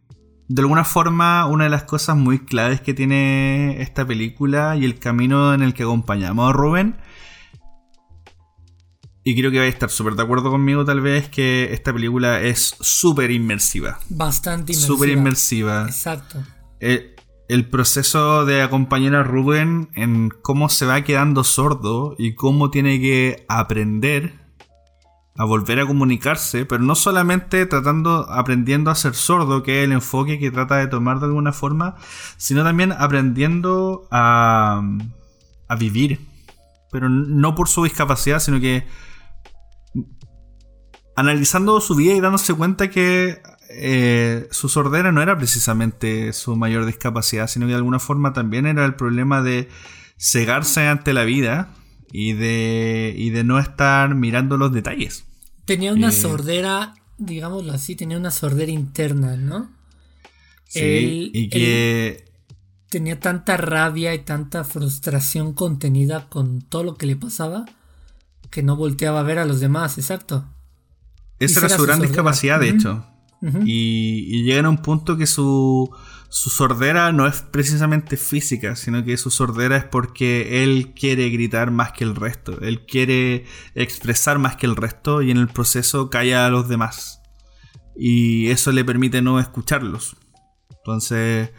de alguna forma, una de las cosas muy claves que tiene esta película y el camino en el que acompañamos a Rubén, y creo que vais a estar súper de acuerdo conmigo tal vez, que esta película es súper inmersiva. Bastante inmersiva. Súper inmersiva. Exacto. El, el proceso de acompañar a Rubén en cómo se va quedando sordo y cómo tiene que aprender a volver a comunicarse, pero no solamente tratando, aprendiendo a ser sordo, que es el enfoque que trata de tomar de alguna forma, sino también aprendiendo a, a vivir. pero no por su discapacidad, sino que analizando su vida y dándose cuenta que eh, su sordera no era precisamente su mayor discapacidad, sino que de alguna forma también era el problema de cegarse ante la vida y de, y de no estar mirando los detalles. Tenía una eh, sordera, digámoslo así, tenía una sordera interna, ¿no? Sí, y que... tenía tanta rabia y tanta frustración contenida con todo lo que le pasaba que no volteaba a ver a los demás, exacto. Esa era su gran discapacidad, de hecho. Y, llega a un punto que su, su sordera no es precisamente física, sino que su sordera es porque él quiere gritar más que el resto. Él quiere expresar más que el resto y en el proceso calla a los demás. Y eso le permite no escucharlos. Entonces,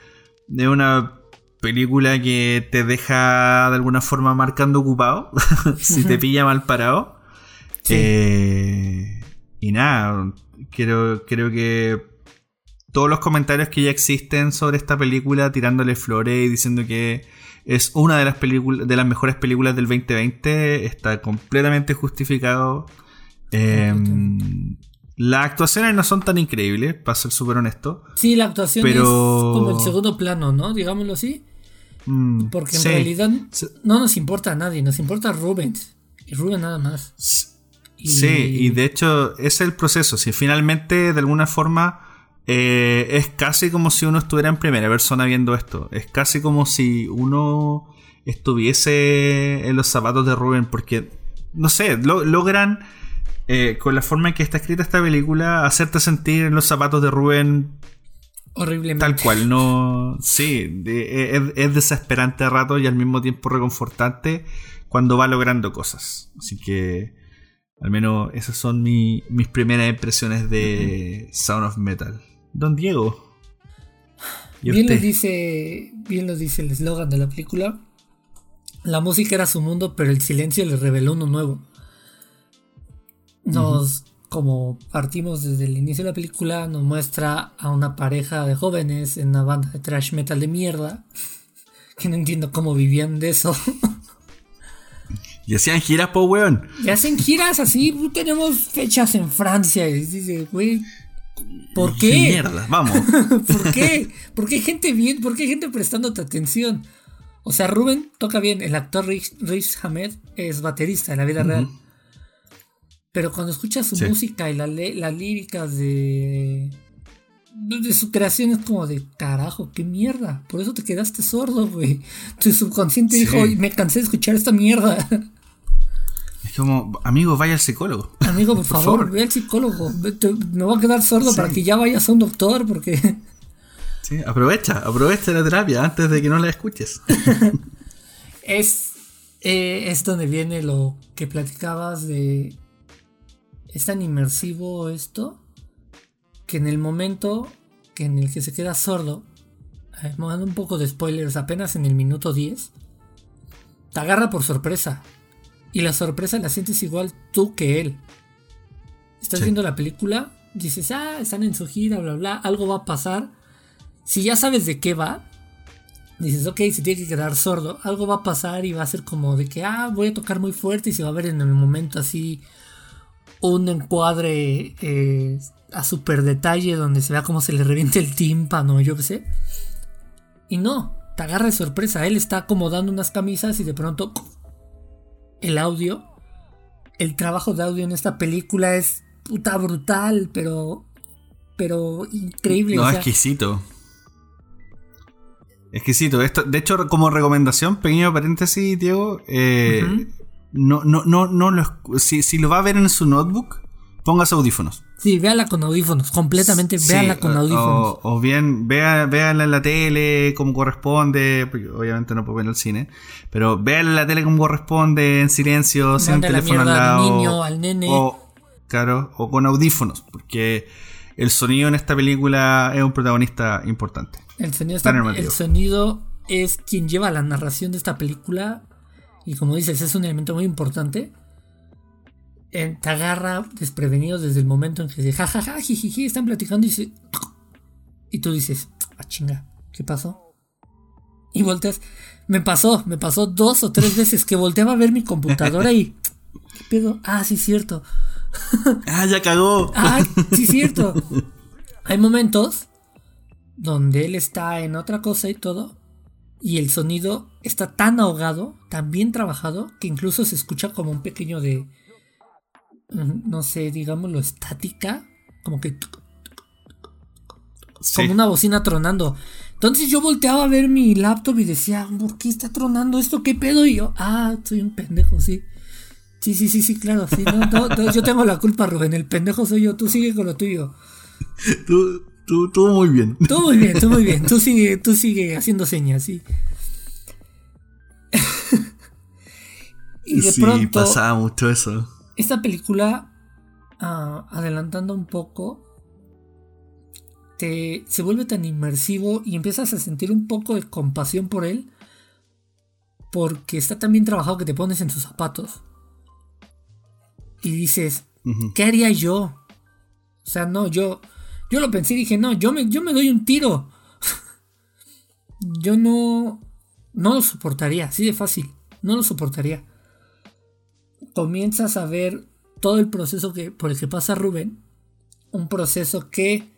es una película que te deja de alguna forma marcando ocupado, si te pilla mal parado. Eh, y nada, creo, creo que todos los comentarios que ya existen sobre esta película, tirándole flores y diciendo que es una de las películas, de las mejores películas del 2020, está completamente justificado. Em, las actuaciones no son tan increíbles, para ser súper honesto. Sí, la actuación es como el segundo plano, ¿no? Digámoslo así. Mm, Porque en realidad no nos importa a nadie, nos importa a Rubens. Y Rubens nada más. Sí, y de hecho es el proceso. Si finalmente de alguna forma eh, es casi como si uno estuviera en primera persona viendo esto. Es casi como si uno estuviese en los zapatos de Rubén. Porque, no sé, logran eh, con la forma en que está escrita esta película hacerte sentir en los zapatos de Rubén. Horriblemente. Tal cual, no. Sí, es, es desesperante a rato y al mismo tiempo reconfortante cuando va logrando cosas. Así que al menos esas son mis primeras impresiones de Sound of Metal. Don Diego. Bien lo, dice, bien lo dice el eslogan de la película. La música era su mundo, pero el silencio le reveló uno nuevo. Nos, como partimos desde el inicio de la película, nos muestra a una pareja de jóvenes en una banda de trash metal de mierda. Que no entiendo cómo vivían de eso. Y hacían giras, po, weón. Y hacen giras así, tenemos fechas en Francia. Y dice, güey, ¿por qué? Mierda, vamos. ¿Por qué? ¿Por qué gente bien? ¿Por qué gente prestándote atención? O sea, Rubén toca bien. El actor Rich, Hamed es baterista en la vida real. Pero cuando escuchas su música y las líricas de. De su creación es como de carajo, qué mierda. Por eso te quedaste sordo, güey. Tu subconsciente dijo, me cansé de escuchar esta mierda. como, amigo, vaya al psicólogo. Amigo, por, favor, ve al psicólogo. Me voy a quedar sordo para que ya vayas a un doctor, porque. Sí, aprovecha, aprovecha la terapia antes de que no la escuches. es, eh, es donde viene lo que platicabas de. Es tan inmersivo esto que en el momento que en el que se queda sordo, eh, dando un poco de spoilers, apenas en el minuto 10, te agarra por sorpresa. Y la sorpresa la sientes igual tú que él. Estás viendo la película, dices, ah, están en su gira, bla, bla, algo va a pasar. Si ya sabes de qué va, dices, ok, se tiene que quedar sordo, algo va a pasar y va a ser como de que, ah, voy a tocar muy fuerte y se va a ver en el momento así un encuadre eh, a super detalle donde se vea cómo se le reviente el tímpano, yo qué sé. Y no, te agarra de sorpresa, él está acomodando unas camisas y de pronto el audio. El trabajo de audio en esta película es puta brutal, pero. Pero increíble. No, exquisito. Exquisito. Esto, de hecho, como recomendación, pequeño paréntesis, Diego. Eh, no, no, no, no lo, si, si lo va a ver en su notebook, pongas audífonos. Sí, véala con audífonos, completamente, véala con audífonos. O, bien, vea, véala en la tele como corresponde, porque obviamente no puedo ver en el cine, pero véala en la tele como corresponde, en silencio, sin teléfono al lado. Al niño, al nene. O, claro, o con audífonos, porque el sonido en esta película es un protagonista importante. El sonido, el sonido es quien lleva la narración de esta película, y como dices, es un elemento muy importante te agarra desprevenido desde el momento en que dice, jajaja, jijiji, están platicando y, y tú dices, ah, chinga, ¿qué pasó? Y volteas. Me pasó, me pasó dos o tres veces que volteaba a ver mi computadora y. ¿Qué pedo? Ah, sí, cierto. ah, ya cagó. ah, sí, cierto. Hay momentos donde él está en otra cosa y todo. Y el sonido está tan ahogado, tan bien trabajado, que incluso se escucha como un pequeño de. No sé, digámoslo, estática. Como que. Como una bocina tronando. Entonces yo volteaba a ver mi laptop y decía, ¿por qué está tronando esto? ¿Qué pedo? Y yo, ah, soy un pendejo, sí. Sí, sí, sí, sí, claro, sí. yo tengo la culpa, Rubén. El pendejo soy yo. Tú sigue con lo tuyo. Tú, tú, tú muy bien. Tú muy bien, tú muy bien. Tú sigue, tú sigue haciendo señas, sí. y de sí, pronto. pasaba mucho eso. Esta película, ah, adelantando un poco, te, se vuelve tan inmersivo y empiezas a sentir un poco de compasión por él. Porque está tan bien trabajado que te pones en sus zapatos. Y dices, ¿qué haría yo? O sea, no, yo, yo lo pensé y dije, no, yo me, yo me doy un tiro. yo no, no lo soportaría, así de fácil, no lo soportaría. Comienzas a ver todo el proceso que, por el que pasa Rubén, un proceso que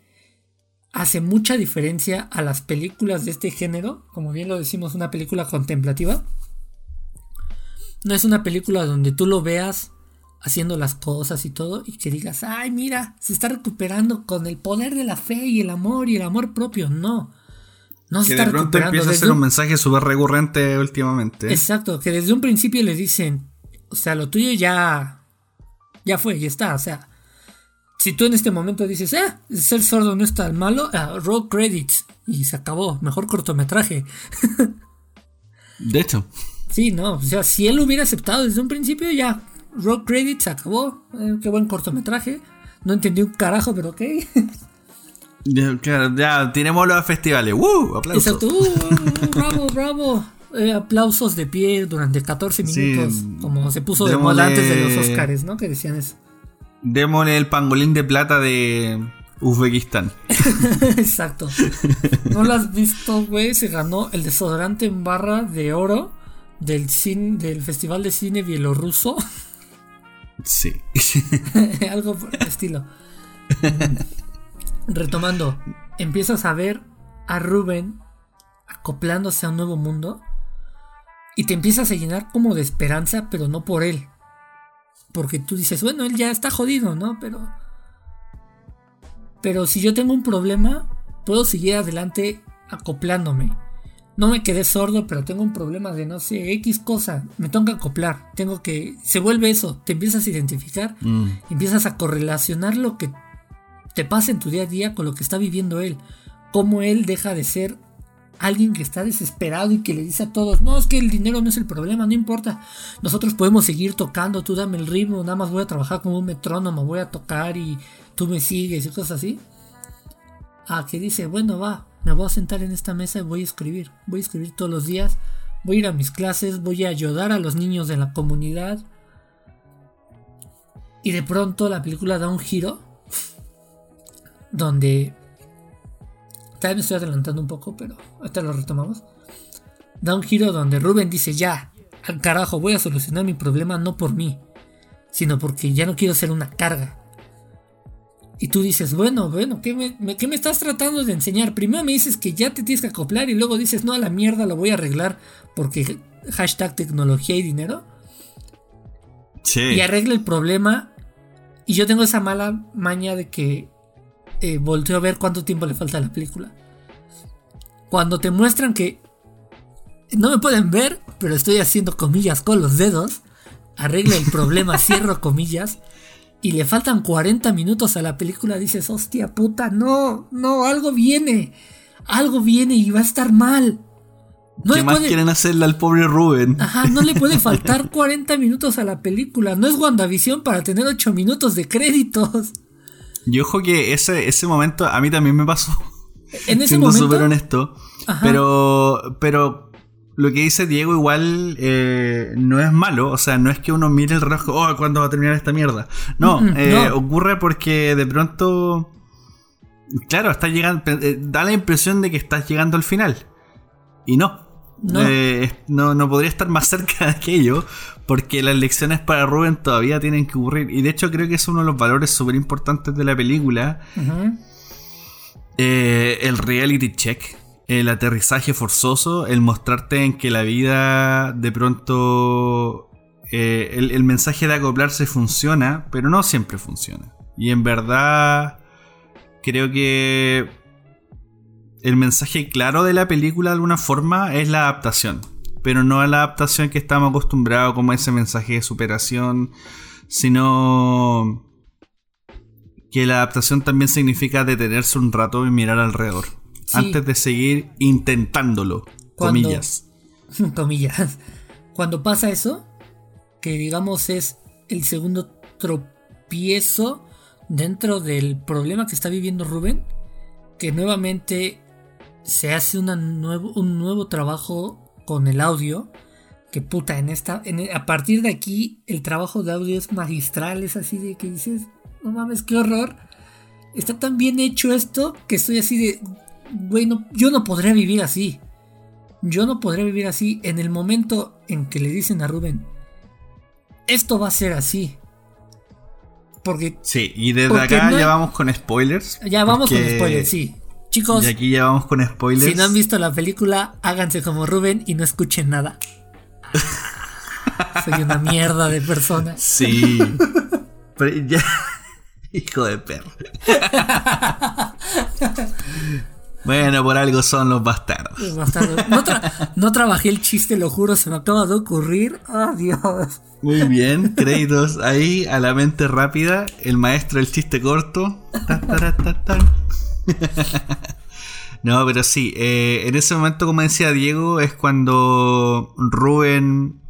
hace mucha diferencia a las películas de este género, como bien lo decimos, una película contemplativa. No es una película donde tú lo veas haciendo las cosas y todo y que digas, ay, mira, se está recuperando con el poder de la fe y el amor y el amor propio. No. No se que está de pronto empieza a ser un mensaje súper recurrente últimamente. Exacto, que desde un principio le dicen, o sea, lo tuyo ya, ya fue, ya está, o sea, si tú en este momento dices, eh, ser sordo no es tan malo, uh, roll credits y se acabó, mejor cortometraje. de hecho. Sí, no, o sea, si él lo hubiera aceptado desde un principio, ya, roll credits, se acabó, eh, qué buen cortometraje. No entendí un carajo, pero ok. ya, ya tirémoslo a festivales. ¡Woo! Aplausos. Exacto, uh, bravo, bravo. Eh, aplausos de pie durante 14 minutos, como se puso de moda antes de los Oscars, ¿no? Que decían eso. Démosle el pangolín de plata de Uzbekistán. Exacto. ¿No lo has visto, güey? Se ganó el desodorante en barra de oro del, cine, del Festival de Cine Bielorruso. Sí. Algo por el estilo. Retomando, empiezas a ver a Rubén acoplándose a un nuevo mundo y te empiezas a llenar como de esperanza, pero no por él, porque tú dices, bueno, él ya está jodido, ¿no? Pero. Pero si yo tengo un problema, puedo seguir adelante acoplándome. No me quedé sordo, pero tengo un problema de no sé, X cosa. Me tengo que acoplar. Tengo que. Se vuelve eso. Te empiezas a identificar. Mm. Empiezas a correlacionar lo que te pasa en tu día a día con lo que está viviendo él. Cómo él deja de ser alguien que está desesperado y que le dice a todos, no, es que el dinero no es el problema, no importa, nosotros podemos seguir tocando, tú dame el ritmo, nada más voy a trabajar como un metrónomo, voy a tocar y tú me sigues y cosas así. A que dice, bueno, va, me voy a sentar en esta mesa y voy a escribir, voy a escribir todos los días, voy a ir a mis clases, voy a ayudar a los niños de la comunidad. Y de pronto la película da un giro donde Tal me estoy adelantando un poco, pero ahorita lo retomamos. Da un giro donde Rubén dice, ya, al carajo, voy a solucionar mi problema no por mí, sino porque ya no quiero ser una carga. Y tú dices, bueno, bueno, ¿qué me, ¿qué me, estás tratando de enseñar? Primero me dices que ya te tienes que acoplar y luego dices, no, a la mierda lo voy a arreglar porque hashtag tecnología y dinero. Sí. Y arregla el problema. Y yo tengo esa mala maña de que eh, volteo a ver cuánto tiempo le falta a la película. Cuando te muestran que no me pueden ver, pero estoy haciendo comillas con los dedos, arregla el problema, cierro comillas, y le faltan 40 minutos a la película, dices, hostia puta, no, no, algo viene, algo viene y va a estar mal. No ¿Qué más quieren hacerle al pobre Rubén? Ajá, no le puede faltar 40 minutos a la película. No es WandaVision para tener 8 minutos de créditos. Y ojo que ese, ese momento a mí también me pasó. En ese siendo súper honesto. Pero, pero lo que dice Diego igual eh, no es malo. O sea, no es que uno mire el reloj, oh, ¿cuándo va a terminar esta mierda? No, eh, ocurre porque de pronto... Claro, está llegando, eh, da la impresión de que estás llegando al final. Y no. No. no, podría estar más cerca de aquello, porque las lecciones para Rubén todavía tienen que ocurrir. Y de hecho creo que es uno de los valores súper importantes de la película. Eh, el reality check, el aterrizaje forzoso, el mostrarte en que la vida de pronto... Eh, el, el mensaje de acoplarse funciona, pero no siempre funciona. Y en verdad creo que el mensaje claro de la película de alguna forma es la adaptación. Pero no la adaptación que estamos acostumbrados como ese mensaje de superación, sino que la adaptación también significa detenerse un rato y mirar alrededor. Antes de seguir intentándolo. comillas. comillas. Cuando pasa eso, que digamos es el segundo tropiezo dentro del problema que está viviendo Rubén, que nuevamente se hace una un nuevo trabajo con el audio. Que puta, en esta. a partir de aquí, el trabajo de audio es magistral. Es así de que dices, no mames, qué horror. Está tan bien hecho esto que estoy así de. Bueno, yo no podría vivir así. Yo no podría vivir así en el momento en que le dicen a Rubén, esto va a ser así. Porque. Sí, y desde acá ya vamos con spoilers. Ya vamos con spoilers, sí. Chicos, y aquí ya vamos con spoilers. Si no han visto la película, háganse como Rubén y no escuchen nada. Soy una mierda de persona. Sí. Hijo de perro. bueno, por algo son los bastardos. No, trabajé el chiste, lo juro, se me acaba de ocurrir. Oh, Dios. Muy bien, créditos ahí a la mente rápida. El maestro del chiste corto. no, pero sí, eh, en ese momento, como decía Diego, es cuando Rubén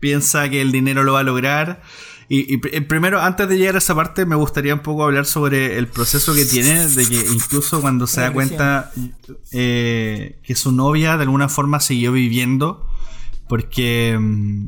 piensa que el dinero lo va a lograr. Y, eh, primero, antes de llegar a esa parte, me gustaría un poco hablar sobre el proceso que tiene, de que incluso cuando se da cuenta eh, que su novia de alguna forma siguió viviendo, porque mm,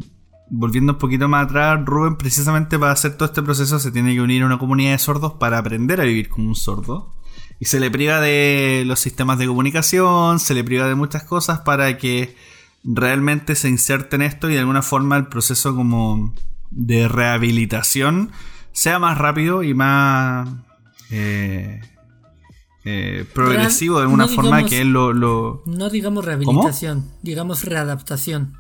volviendo un poquito más atrás, Rubén precisamente para hacer todo este proceso se tiene que unir a una comunidad de sordos para aprender a vivir como un sordo. Y se le priva de los sistemas de comunicación, se le priva de muchas cosas para que realmente se inserte en esto y de alguna forma el proceso como de rehabilitación sea más rápido y más eh, eh, progresivo de alguna forma que él lo, No digamos rehabilitación, digamos readaptación.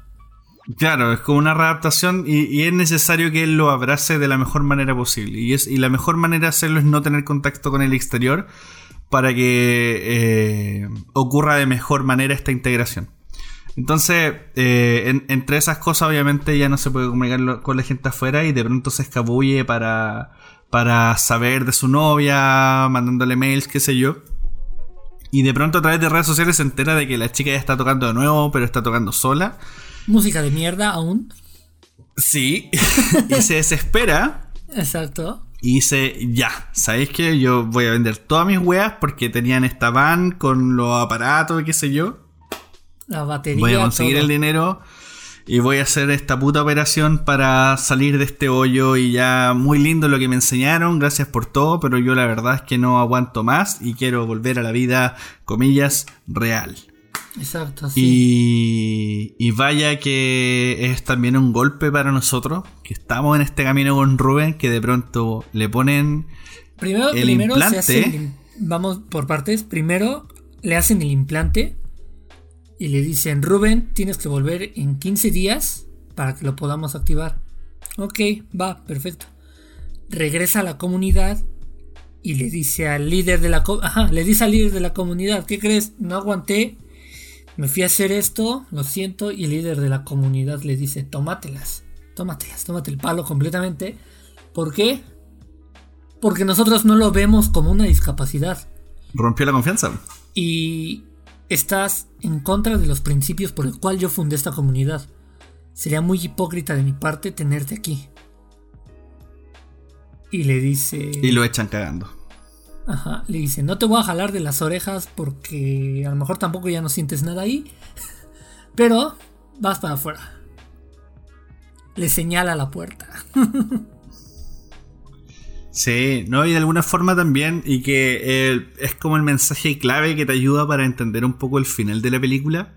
Claro, es como una readaptación y, es necesario que él lo abrace de la mejor manera posible. Y, es, y la mejor manera de hacerlo es no tener contacto con el exterior para que eh, ocurra de mejor manera esta integración. Entonces, eh, entre esas cosas, obviamente, ya no se puede comunicar con la gente afuera y de pronto se escabulle para, para saber de su novia, mandándole mails, qué sé yo. Y de pronto a través de redes sociales se entera de que la chica ya está tocando de nuevo, pero está tocando sola. Música de mierda aún. Sí. y se desespera. Exacto. Y dice, ya, ¿sabéis que Yo voy a vender todas mis weas porque tenían esta van con los aparatos y qué sé yo. La batería. Voy a conseguir el dinero y voy a hacer esta puta operación para salir de este hoyo y ya muy lindo lo que me enseñaron, gracias por todo, pero yo la verdad es que no aguanto más y quiero volver a la vida, comillas, real. Exacto, sí. Y, vaya que es también un golpe para nosotros, que estamos en este camino con Rubén, que de pronto le ponen primero, el primero implante. vamos por partes. Primero le hacen el implante y le dicen, Rubén, tienes que volver en 15 días para que lo podamos activar. Ok, va, perfecto. Regresa a la comunidad y le dice al líder de la Ajá, le dice al líder de la comunidad, ¿qué crees? No aguanté me fui a hacer esto, lo siento, y el líder de la comunidad le dice, tómatelas, tómatelas, tómate el palo completamente. ¿Por qué? Porque nosotros no lo vemos como una discapacidad. Rompió la confianza. Y estás en contra de los principios por el cual yo fundé esta comunidad. Sería muy hipócrita de mi parte tenerte aquí. Y le dice... Y lo echan cagando. Ajá, le dice, no te voy a jalar de las orejas porque a lo mejor tampoco ya no sientes nada ahí, pero vas para afuera. Le señala la puerta. sí, no, y de alguna forma también, y que eh, es como el mensaje clave que te ayuda para entender un poco el final de la película.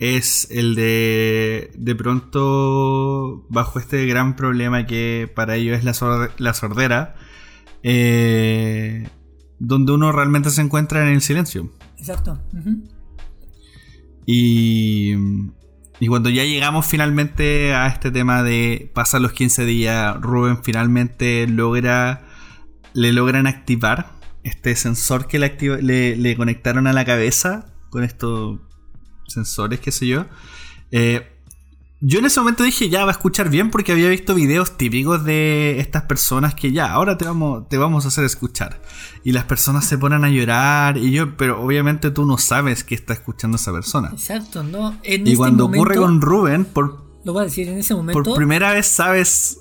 es el de de pronto bajo este gran problema que para ellos es la, sordera, eh, donde uno realmente se encuentra en el silencio. Exacto. Y, y cuando ya llegamos finalmente a este tema de pasar los 15 días, Rubén finalmente logra, le logran activar este sensor que le, le, conectaron a la cabeza con estos sensores, qué sé yo. Eh, yo en ese momento dije, ya va a escuchar bien porque había visto videos típicos de estas personas que ya, ahora te vamos, te vamos a hacer escuchar. Y las personas se ponen a llorar y yo, pero obviamente tú no sabes que está escuchando esa persona. Exacto, ¿no? y este cuando ocurre con Rubén, por... Lo voy a decir, en ese momento... Por primera vez sabes...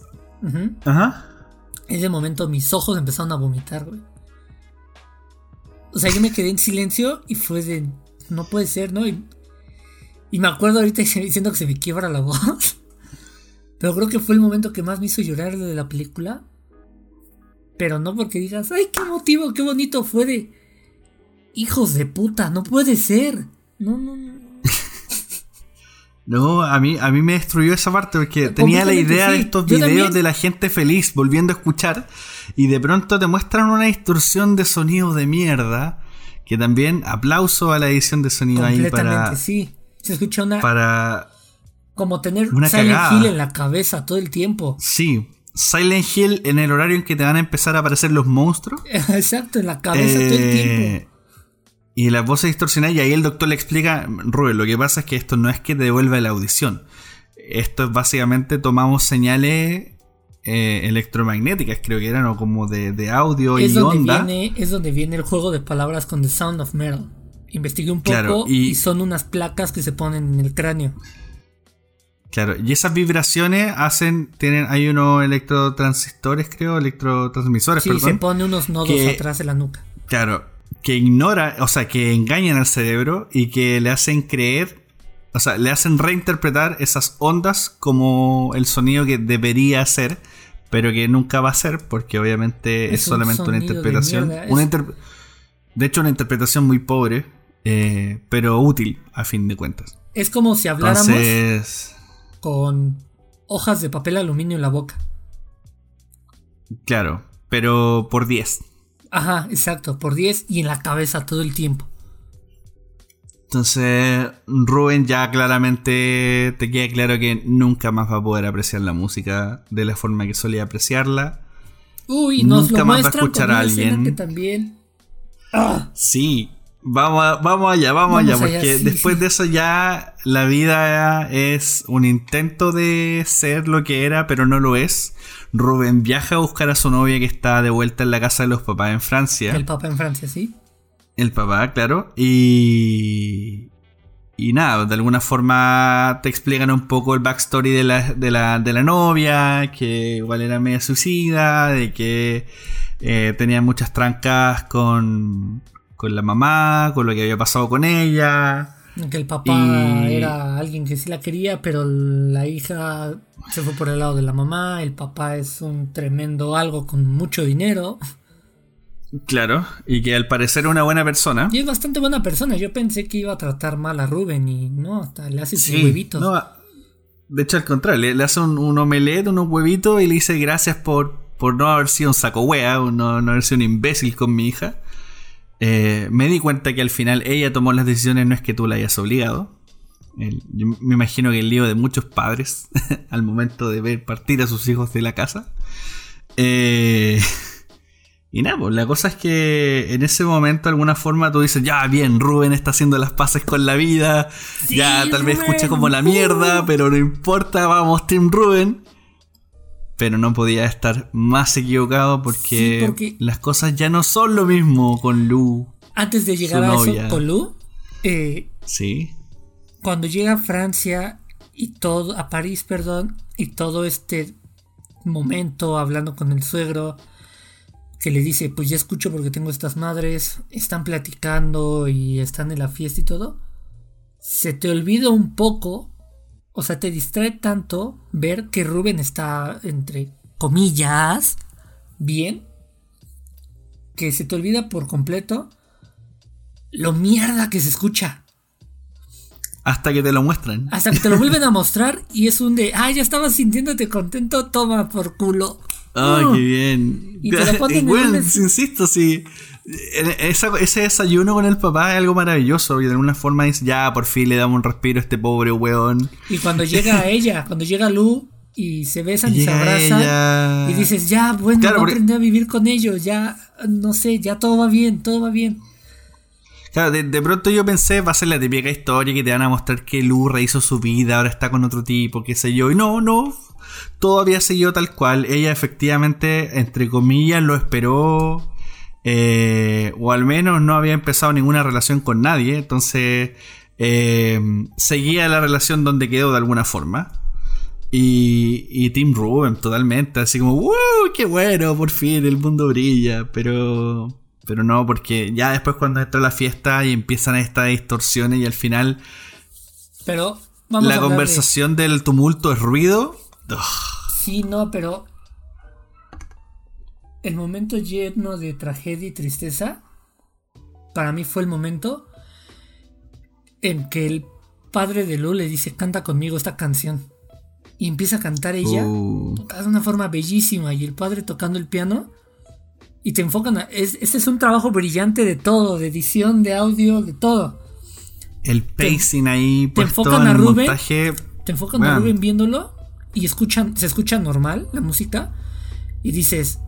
Ajá. En ese momento mis ojos empezaron a vomitar, güey. O sea, yo me quedé en silencio y fue de... No puede ser, ¿no? Y y me acuerdo ahorita diciendo que se me quiebra la voz. Pero creo que fue el momento que más me hizo llorar de la película. Pero no porque digas, ay, qué motivo, qué bonito fue de... Hijos de puta, no puede ser. No, no, no. No, a mí, a mí me destruyó esa parte porque tenía la idea de estos videos de la gente feliz volviendo a escuchar y de pronto te muestran una distorsión de sonido de mierda que también aplauso a la edición de sonido ahí para... sí. Se escucha una. Para. Como tener una Silent Hill en la cabeza todo el tiempo. Sí. Silent Hill en el horario en que te van a empezar a aparecer los monstruos. Exacto, en la cabeza todo el tiempo. Eh, y la voz distorsionada y ahí el doctor le explica, Rubén, lo que pasa es que esto no es que te devuelva la audición. Esto es básicamente tomamos señales eh, electromagnéticas, creo que eran, o como de, audio y onda. es donde viene el juego de palabras con The Sound of Metal investigué un poco y, son unas placas que se ponen en el cráneo. Claro, y esas vibraciones hacen, tienen, hay unos electrotransistores, creo, electrotransmisores, sí, se pone unos nodos atrás de la nuca. Claro, que ignora, o sea, que engañan al cerebro y que le hacen creer, o sea, le hacen reinterpretar esas ondas como el sonido que debería ser, pero que nunca va a ser, porque obviamente es, solamente una interpretación. de hecho, una interpretación muy pobre, eh, pero útil a fin de cuentas. Es como si habláramos con hojas de papel aluminio en la boca. Claro, pero por 10. Ajá, exacto, por 10 y en la cabeza todo el tiempo. Entonces, Rubén ya claramente te queda claro que nunca más va a poder apreciar la música de la forma que solía apreciarla. Uy, nunca más va a escuchar a alguien. Que también... Sí, Vamos, vamos allá, vamos, allá, porque después de eso ya la vida es un intento de ser lo que era, pero no lo es. Rubén viaja a buscar a su novia que está de vuelta en la casa de los papás en Francia. El papá en Francia, sí. El papá, claro. Y. Y nada, de alguna forma te explican un poco el backstory de la, de la, de la novia, que igual era media suicida, de que eh, tenía muchas trancas con, con la mamá, con lo que había pasado con ella. Que el papá era alguien que sí la quería, pero la hija se fue por el lado de la mamá. El papá es un tremendo algo con mucho dinero. Claro, y que al parecer es una buena persona. Y es bastante buena persona. Yo pensé que iba a tratar mal a Rubén y no, hasta le hace sus huevitos. de hecho, al contrario, le, hace un, un, omelette, unos huevitos y le dice gracias por, por no haber sido un saco wea, no, no haber sido un imbécil con mi hija. Eh, me di cuenta que al final ella tomó las decisiones, no es que tú la hayas obligado. yo me imagino que el lío de muchos padres al momento de ver partir a sus hijos de la casa. Eh, y nada, pues la cosa es que en ese momento, de alguna forma, tú dices, ya, bien, Rubén está haciendo las paces con la vida, ya tal vez escucha como la mierda, pero no importa, vamos, Team Rubén pero no podía estar más equivocado porque, las cosas ya no son lo mismo con Lu. Antes de llegar a eso con Lu, eh, sí. Cuando llega a Francia y todo, a París, perdón, y todo este momento hablando con el suegro, que le dice, pues ya escucho porque tengo estas madres, están platicando y están en la fiesta y todo, se te olvida un poco o sea, te distrae tanto ver que Rubén está, entre comillas, bien, que se te olvida por completo lo mierda que se escucha. Hasta que te lo muestran. Hasta que te lo vuelven a mostrar y es un de, ah, ya estabas sintiéndote contento, toma por culo. Ay, qué bien. Y te bueno, insisto, sí. ese desayuno con el papá es algo maravilloso y de alguna forma es ya por fin le damos un respiro a este pobre weón. Y cuando llega ella, cuando llega Lu y se besan y, se abrazan y dices, ya, bueno, claro, a vivir con ellos, ya, no sé, ya todo va bien, todo va bien. Claro, de, pronto yo pensé, va a ser la típica historia que te van a mostrar que Lu rehizo su vida, ahora está con otro tipo, qué sé yo. Y no, no, todo había seguido tal cual. Ella efectivamente, entre comillas, lo esperó. Eh, o al menos no había empezado ninguna relación con nadie. Entonces, eh, seguía la relación donde quedó de alguna forma. Y, y Tim Ruben, totalmente, así como. ¡Qué bueno! Por fin el mundo brilla. Pero pero no, porque ya después cuando entra la fiesta y empiezan estas distorsiones y al final. Pero vamos La conversación del tumulto es ruido. Sí, no, pero. El momento lleno de tragedia y tristeza. Para mí fue el momento en que el padre de Lu le dice: Canta conmigo esta canción. Y empieza a cantar ella. Uh. De una forma bellísima. Y el padre tocando el piano y te enfocan a, es, este es un trabajo brillante de todo, de edición, de audio, de todo. El pacing ahí, te enfocan a Rubén, te enfocan a Rubén viéndolo y escuchan, se escucha normal la música y dices,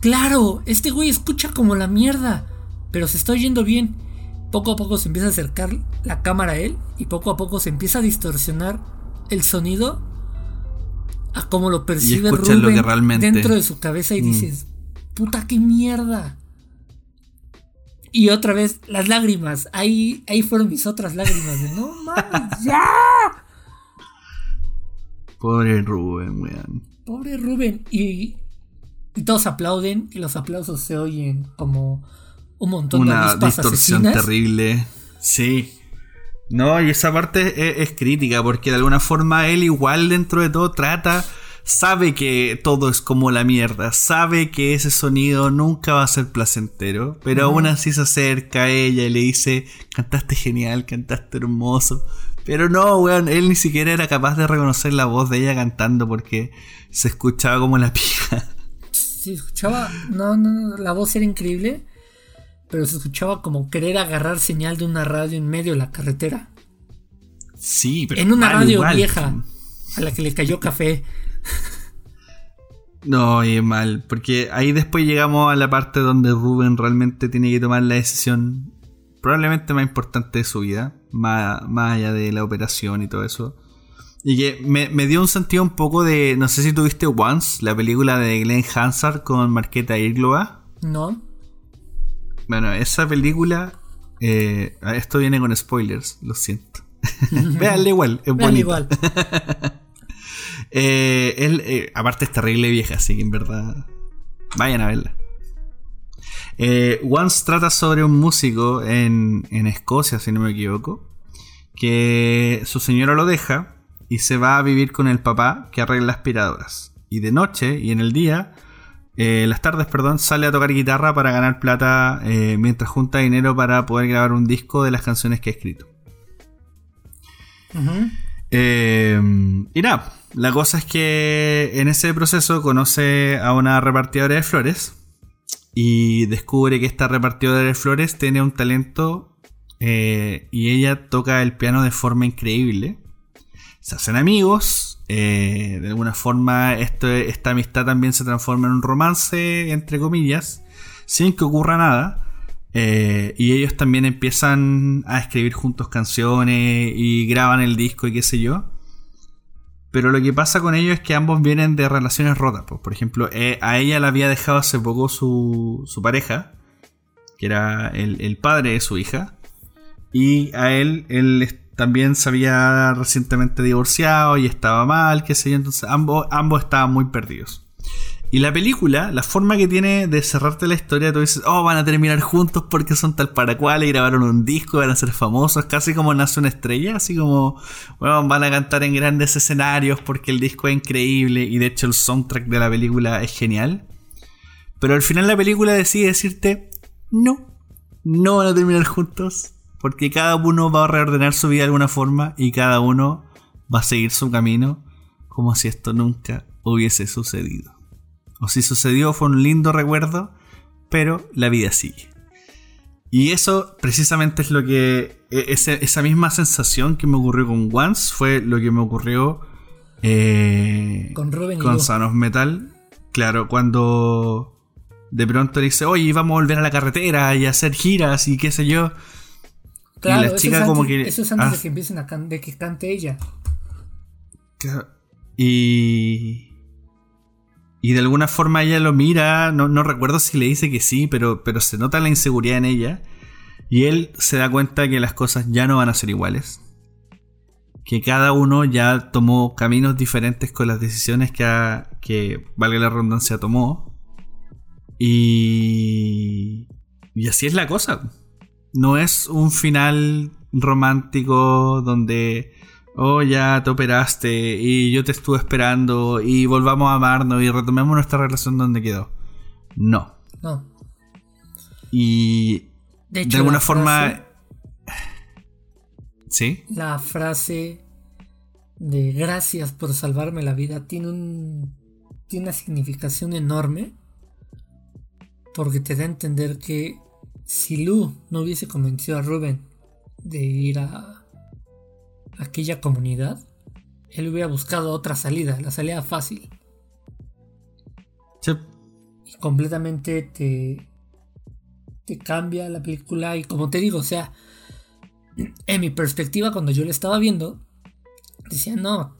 claro, este güey escucha como la mierda, pero se está oyendo bien. Poco a poco se empieza a acercar la cámara a él y poco a poco se empieza a distorsionar el sonido a cómo lo percibe Rubén dentro de su cabeza y mm. dices, puta, qué mierda. Y otra vez, las lágrimas. Ahí, ahí fueron mis otras lágrimas. De, no mames, ya. Pobre Rubén, weón. Pobre Rubén. Y, y, todos aplauden y los aplausos se oyen como un montón Una de distorsión terrible. Sí. No, y esa parte es, es, crítica porque de alguna forma él igual dentro de todo trata sabe que todo es como la mierda, sabe que ese sonido nunca va a ser placentero, pero aún así se acerca a ella y le dice, cantaste genial, cantaste hermoso. Pero no, weón, él ni siquiera era capaz de reconocer la voz de ella cantando porque se escuchaba como la pija. Se escuchaba, no, no, la voz era increíble, pero se escuchaba como querer agarrar señal de una radio en medio de la carretera. Sí, pero en una radio vieja a la que le cayó café. No, y es mal, porque ahí después llegamos a la parte donde Rubén realmente tiene que tomar la decisión probablemente más importante de su vida, más, allá de la operación y todo eso. Y que me, dio un sentido un poco de, no sé si tuviste Once, la película de Glenn Hansard con Marqueta Irgloa. No. Bueno, esa película, eh, esto viene con spoilers, lo siento. Véanle igual, es bonito. igual. Eh, él, eh, aparte es terrible vieja, así que en verdad. Vayan a verla. Eh, Once trata sobre un músico en, en Escocia, si no me equivoco. Que su señora lo deja y se va a vivir con el papá que arregla aspiradoras. Y de noche y en el día, las tardes, perdón, sale a tocar guitarra para ganar plata mientras junta dinero para poder grabar un disco de las canciones que ha escrito. y nada, la cosa es que en ese proceso conoce a una repartidora de flores y descubre que esta repartidora de flores tiene un talento eh, y ella toca el piano de forma increíble. Se hacen amigos, eh, de alguna forma esta amistad también se transforma en un romance, entre comillas, sin que ocurra nada. Eh, y ellos también empiezan a escribir juntos canciones y graban el disco y qué sé yo. Pero lo que pasa con ellos es que ambos vienen de relaciones rotas. Por ejemplo, eh, a ella la había dejado hace poco su, su pareja, que era el, padre de su hija. Y a él, él también se había recientemente divorciado y estaba mal, qué sé yo. Entonces ambos, ambos estaban muy perdidos. Y la película, la forma que tiene de cerrarte la historia, tú dices, oh, van a terminar juntos porque son tal para cual y grabaron un disco, van a ser famosos, casi como nace una estrella, así como, bueno, van a cantar en grandes escenarios porque el disco es increíble y de hecho el soundtrack de la película es genial. Pero al final la película decide decirte, no, no van a terminar juntos porque cada uno va a reordenar su vida de alguna forma y cada uno va a seguir su camino como si esto nunca hubiese sucedido. O si sucedió fue un lindo recuerdo, pero la vida sigue. Y eso precisamente es lo que. E, esa misma sensación que me ocurrió con Once fue lo que me ocurrió eh, con Robin con Sanos Metal. Claro, cuando de pronto dice, oye, vamos a volver a la carretera y a hacer giras y qué sé yo. Claro, y la chica como que. Eso es antes de que empiecen a de que cante ella. Y. Y de alguna forma ella lo mira, no, no, recuerdo si le dice que sí, pero, pero se nota la inseguridad en ella. Y él se da cuenta que las cosas ya no van a ser iguales. Que cada uno ya tomó caminos diferentes con las decisiones que, que valga la redundancia, tomó. Y, y así es la cosa. No es un final romántico donde, oh, ya te operaste y yo te estuve esperando y volvamos a amarnos y retomemos nuestra relación donde quedó. No. No. Y de, alguna forma... ¿Sí? La frase de gracias por salvarme la vida tiene un tiene una significación enorme porque te da a entender que si Lu no hubiese convencido a Ruben de ir a aquella comunidad, él hubiera buscado otra salida, la salida fácil. Y completamente te, te cambia la película y como te digo, o sea, en mi perspectiva cuando yo la estaba viendo, decía, no,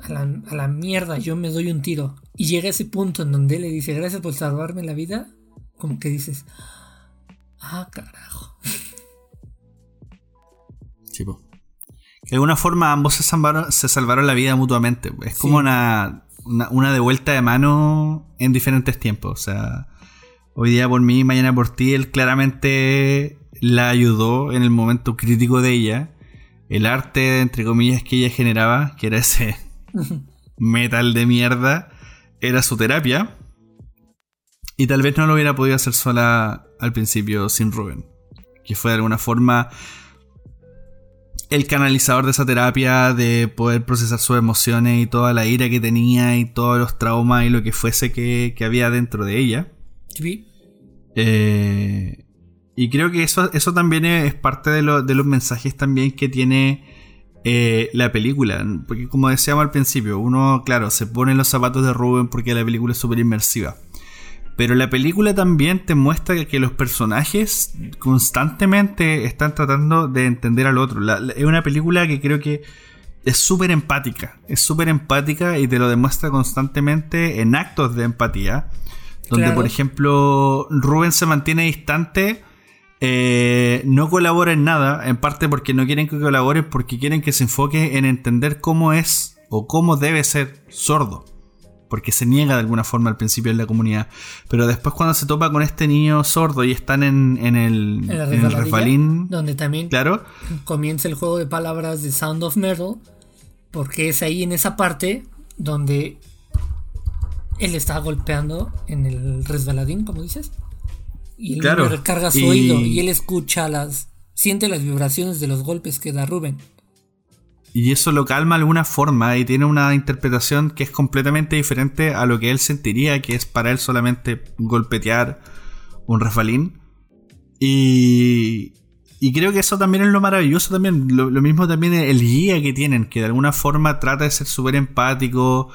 a la, a la mierda, yo me doy un tiro. Y llega ese punto en donde él le dice, gracias por salvarme la vida, como que dices, ah, carajo. De alguna forma ambos se salvaron, se salvaron la vida mutuamente. Es como una, una, una de vuelta de mano en diferentes tiempos. O sea, hoy día por mí, mañana por ti, él claramente la ayudó en el momento crítico de ella. El arte, entre comillas, que ella generaba, que era ese metal de mierda, era su terapia. Y tal vez no lo hubiera podido hacer sola al principio sin Rubén. Que fue de alguna forma el canalizador de esa terapia, de poder procesar sus emociones y toda la ira que tenía y todos los traumas y lo que fuese que, había dentro de ella. Eh, y creo que eso, eso también es parte de, de los mensajes también que tiene eh, la película. Porque como decíamos al principio, uno, claro, se pone en los zapatos de Ruben porque la película es súper inmersiva. Pero la película también te muestra que los personajes constantemente están tratando de entender al otro. es una película que creo que es súper empática. Es súper empática y te lo demuestra constantemente en actos de empatía. Donde, por ejemplo, Ruben se mantiene distante eh, no colabora en nada, en parte porque no quieren que colabore, porque quieren que se enfoque en entender cómo es o cómo debe ser sordo. Porque se niega de alguna forma al principio en la comunidad. Pero después cuando se topa con este niño sordo y están en, el, en Donde también claro. comienza el juego de palabras de Sound of Metal. Porque es ahí en esa parte donde él está golpeando en el resbaladín, como dices. Y él recarga su oído y él escucha las. siente las vibraciones de los golpes que da Rubén. Y eso lo calma de alguna forma y tiene una interpretación que es completamente diferente a lo que él sentiría, que es para él solamente golpetear un refalín. Y, y creo que eso también es lo maravilloso también. Lo, lo, mismo también el guía que tienen, que de alguna forma trata de ser súper empático,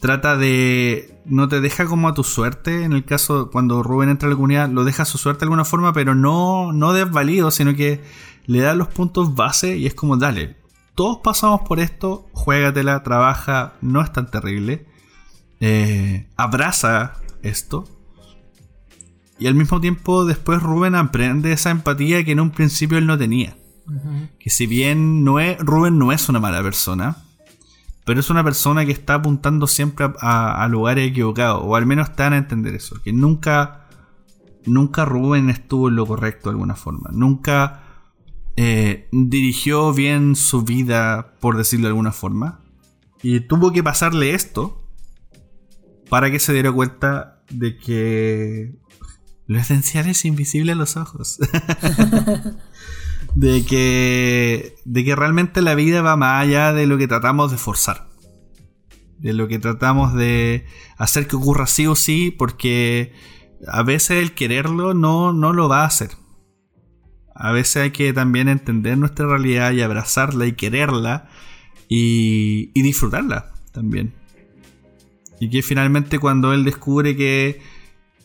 trata de. No te deja como a tu suerte. En el caso, cuando Rubén entra a la comunidad, lo deja a su suerte de alguna forma, pero no, no desvalido, sino que le da los puntos base y es como, dale, todos pasamos por esto, juégatela, trabaja, no es tan terrible. Eh, abraza esto. Y al mismo tiempo, después Rubén aprende esa empatía que en un principio él no tenía. Que si bien no es, Rubén no es una mala persona, pero es una persona que está apuntando siempre a, lugares equivocados, o al menos van a entender eso, que nunca, nunca Rubén estuvo en lo correcto de alguna forma, nunca eh, dirigió bien su vida, por decirlo de alguna forma, y tuvo que pasarle esto para que se diera cuenta de que lo esencial es invisible a los ojos. de que, de que realmente la vida va más allá de lo que tratamos de forzar. De lo que tratamos de hacer que ocurra sí o sí, porque a veces el quererlo no, no lo va a hacer. A veces hay que también entender nuestra realidad y abrazarla y quererla y, y disfrutarla también. Y que finalmente cuando él descubre que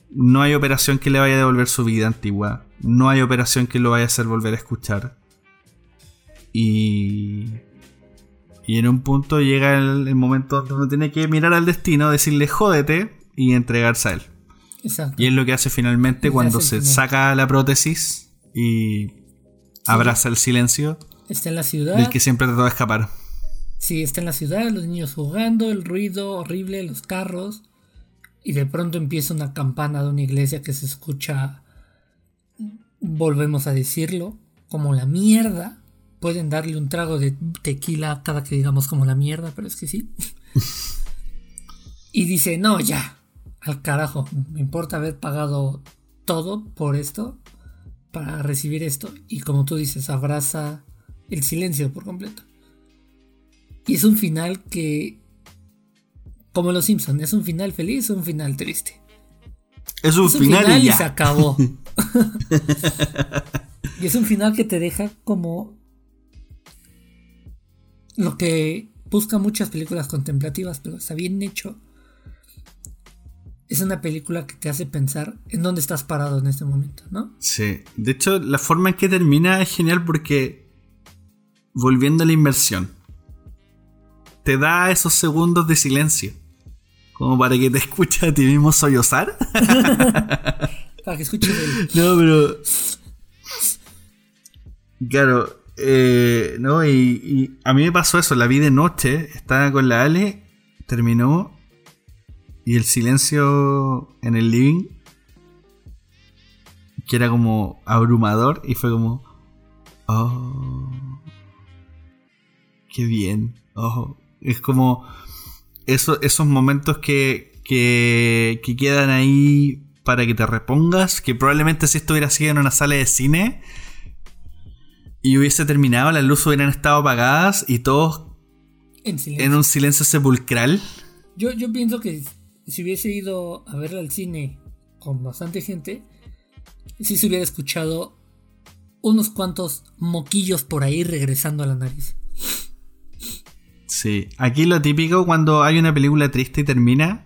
no hay operación que le vaya a devolver su vida antigua, no hay operación que lo vaya a hacer volver a escuchar. Y, y en un punto llega el, momento donde uno tiene que mirar al destino, decirle jódete y entregarse a él. Y es lo que hace finalmente cuando se saca la prótesis y abraza el silencio. Está en la ciudad. Del que siempre trató de escapar. Sí, está en la ciudad, los niños jugando, el ruido horrible, los carros. Y de pronto empieza una campana de una iglesia que se escucha, volvemos a decirlo, como la mierda. Pueden darle un trago de tequila cada que digamos como la mierda, pero es que sí. y dice, no, ya, al carajo, me importa haber pagado todo por esto, para recibir esto. Y como tú dices, abraza el silencio por completo. Y es un final que como los Simpsons, ¿es un final feliz o un final triste? Es un, final, y, se acabó. y es un final que te deja como lo que busca muchas películas contemplativas, pero está bien hecho. Es una película que te hace pensar en dónde estás parado en este momento, ¿no? Sí. De hecho, la forma en que termina es genial porque volviendo a la inversión, te da esos segundos de silencio como para que te escuche a ti mismo sollozar. para que escuche el... No, pero. Claro, eh, no, y, a mí me pasó eso, la vi de noche, estaba con la Ale, terminó, y el silencio en el living, que era como abrumador, y fue como, oh, qué bien, oh, es como esos momentos que, que, quedan ahí para que te repongas, que probablemente si esto hubiera sido en una sala de cine y hubiese terminado, las luces hubieran estado apagadas y todos en, un silencio sepulcral. Yo, yo pienso que si hubiese ido a verla al cine con bastante gente, si se hubiera escuchado unos cuantos moquillos por ahí regresando a la nariz. Sí, aquí lo típico cuando hay una película triste y termina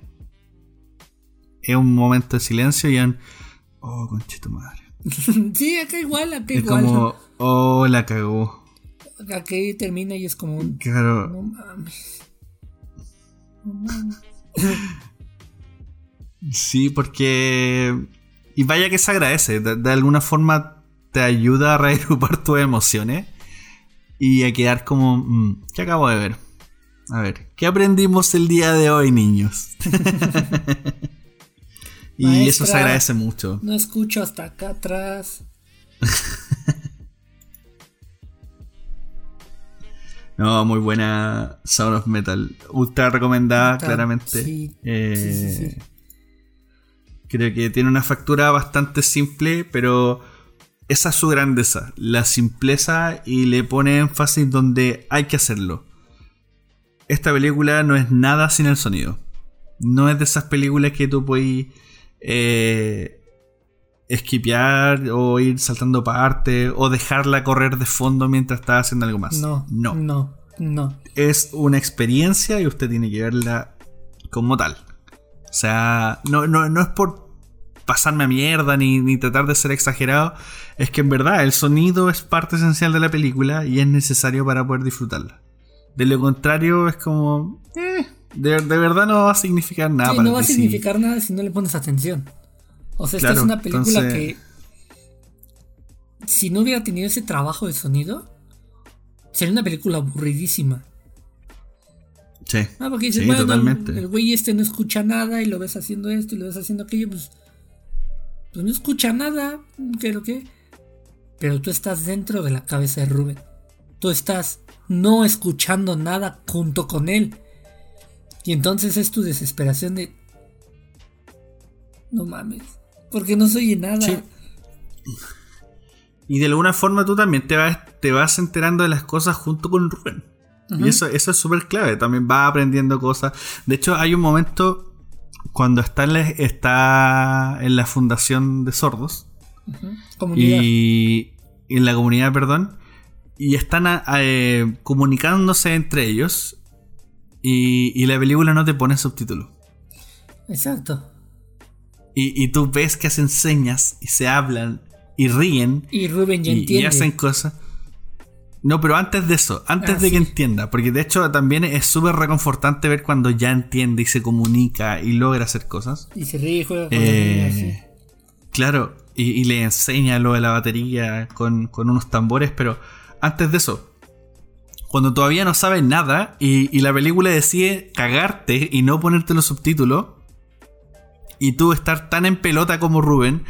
es un momento de silencio y un oh, conchito madre. sí, acá igual, acá es igual. como, oh, la cagó. Aquí termina y es como un. Claro. No mames. No mames. sí, porque. Y vaya que se agradece. De, alguna forma te ayuda a reagrupar tus emociones y a quedar como. Mm, ¿Qué acabo de ver? A ver, ¿qué aprendimos el día de hoy, niños? y eso se agradece mucho. No escucho hasta acá atrás. no, muy buena Sound of Metal. Ultra recomendada, claramente. Eh, creo que tiene una factura bastante simple, pero esa es su grandeza. La simpleza y le pone énfasis donde hay que hacerlo esta película no es nada sin el sonido. No es de esas películas que tú puedes eh, esquipear o ir saltando parte o dejarla correr de fondo mientras estás haciendo algo más. No, no, no, no. Es una experiencia y usted tiene que verla como tal. O sea, no, no, no es por pasarme a mierda ni, ni, tratar de ser exagerado. Es que en verdad el sonido es parte esencial de la película y es necesario para poder disfrutarla. De lo contrario, es como. Eh, de, verdad no va a significar nada. no va a significar nada si no le pones atención. O sea, esta es una película que. Si no hubiera tenido ese trabajo de sonido, sería una película aburridísima. Sí. Ah, porque dices, bueno, totalmente. El, güey este no escucha nada y lo ves haciendo esto y lo ves haciendo aquello, pues. Pues no escucha nada. ¿Qué lo que? Pero tú estás dentro de la cabeza de Rubén. Tú estás no escuchando nada junto con él. Y entonces es tu desesperación de... No mames. Porque no se oye nada. Y de alguna forma tú también te vas, te vas enterando de las cosas junto con Rubén. Y eso, eso es súper clave. También vas aprendiendo cosas. De hecho, hay un momento cuando está en la, está en la fundación de sordos. Y en la comunidad, perdón. Y están eh, comunicándose entre ellos. Y, la película no te pone subtítulos. Exacto. Y, y, tú ves que hacen señas y se hablan y ríen. Y Rubén ya entiende. Y hacen cosas. No, pero antes de eso, antes ah, de que entienda, porque de hecho también es súper reconfortante ver cuando ya entiende y se comunica y logra hacer cosas. Y se ríe y juega con eh, Claro, y, le enseña lo de la batería con, unos tambores, pero antes de eso, cuando todavía no sabes nada y, y la película decide cagarte y no ponerte los subtítulos, y tú estar tan en pelota como Rubén,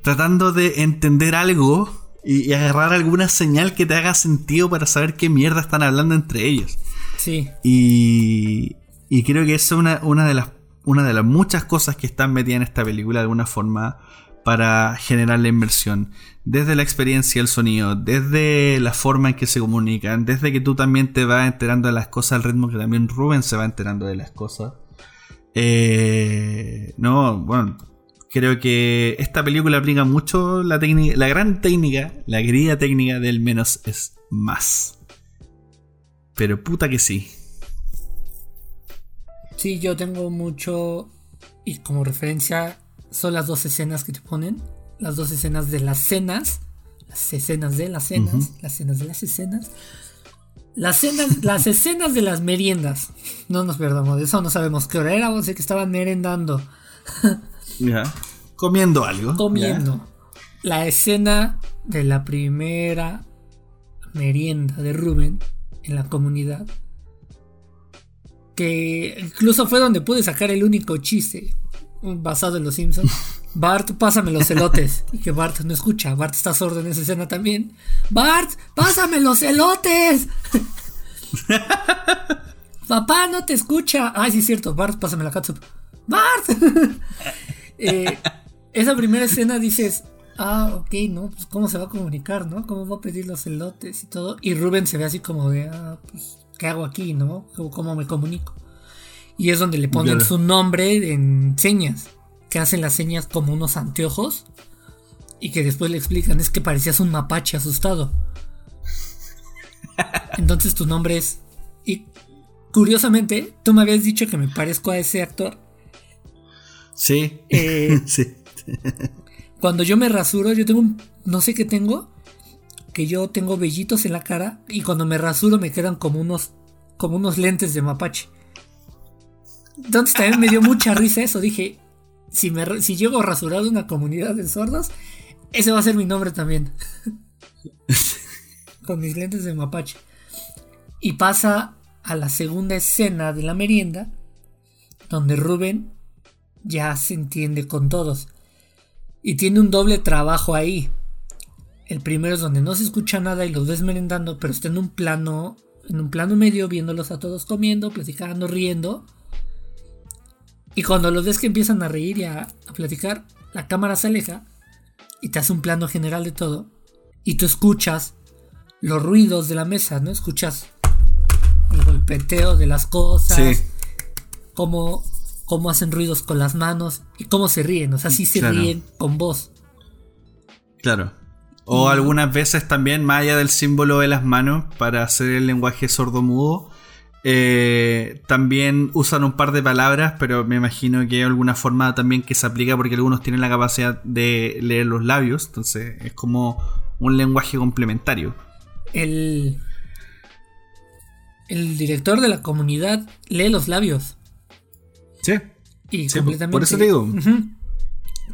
tratando de entender algo y, agarrar alguna señal que te haga sentido para saber qué mierda están hablando entre ellos. Sí. Y, y creo que esa es una, una, de las, una de las muchas cosas que están metidas en esta película de alguna forma para generar la inversión. Desde la experiencia del sonido, desde la forma en que se comunican, desde que tú también te vas enterando de las cosas al ritmo que también Rubén se va enterando de las cosas. Eh, no, bueno, Creo que esta película aplica mucho la, la gran técnica, la querida técnica del menos es más. Pero puta que sí. Sí, yo tengo mucho. Y como referencia, son las dos escenas que te ponen. Las dos escenas de las cenas. Las escenas de las cenas. Las escenas de las escenas. Las, cenas, las escenas de las meriendas. No nos perdamos de eso, no sabemos qué hora era. O sea que estaban merendando. Comiendo algo. Comiendo. La escena de la primera merienda de Rubén en la comunidad. Que incluso fue donde pude sacar el único chiste basado en los Simpsons. Bart, pásame los elotes. Y que Bart no escucha. Bart está sordo en esa escena también. Bart, pásame los elotes. Papá no te escucha. Ay, sí es cierto. Bart, pásame la catsup. Bart. Eh, esa primera escena dices, ah, ok, ¿no? Pues cómo se va a comunicar, ¿no? ¿Cómo va a pedir los elotes y todo? Y Rubén se ve así como de, ah, pues, ¿qué hago aquí, no? ¿Cómo me comunico? Y es donde le ponen su nombre en señas, que hacen las señas como unos anteojos y que después le explican, es que parecías un mapache asustado. Entonces tu nombre es... Y curiosamente, tú me habías dicho que me parezco a ese actor Sí. Eh, sí. Cuando yo me rasuro, yo tengo un. No sé qué tengo. Que yo tengo vellitos en la cara. Y cuando me rasuro me quedan como unos. Como unos lentes de mapache. Entonces también me dio mucha risa eso. Dije. Si, me, si llego rasurado una comunidad de sordos. Ese va a ser mi nombre también. Con mis lentes de mapache. Y pasa a la segunda escena de la merienda. Donde Rubén ya se entiende con todos. Y tiene un doble trabajo ahí. El primero es donde no se escucha nada y los ves merendando, pero está en un plano, en un plano medio, viéndolos a todos comiendo, platicando, riendo. Y cuando los ves que empiezan a reír y a, a platicar, la cámara se aleja y te hace un plano general de todo. Y tú escuchas los ruidos de la mesa, ¿no? Escuchas el golpeteo de las cosas. Sí. Como cómo hacen ruidos con las manos y cómo se ríen. O sea, sí se ríen con voz. Claro. O algunas veces también, más allá del símbolo de las manos, para hacer el lenguaje sordo-mudo, eh, también usan un par de palabras, pero me imagino que hay alguna forma también que se aplica porque algunos tienen la capacidad de leer los labios, entonces es como un lenguaje complementario. El, el director de la comunidad lee los labios. Sí. Y completamente. Por eso digo.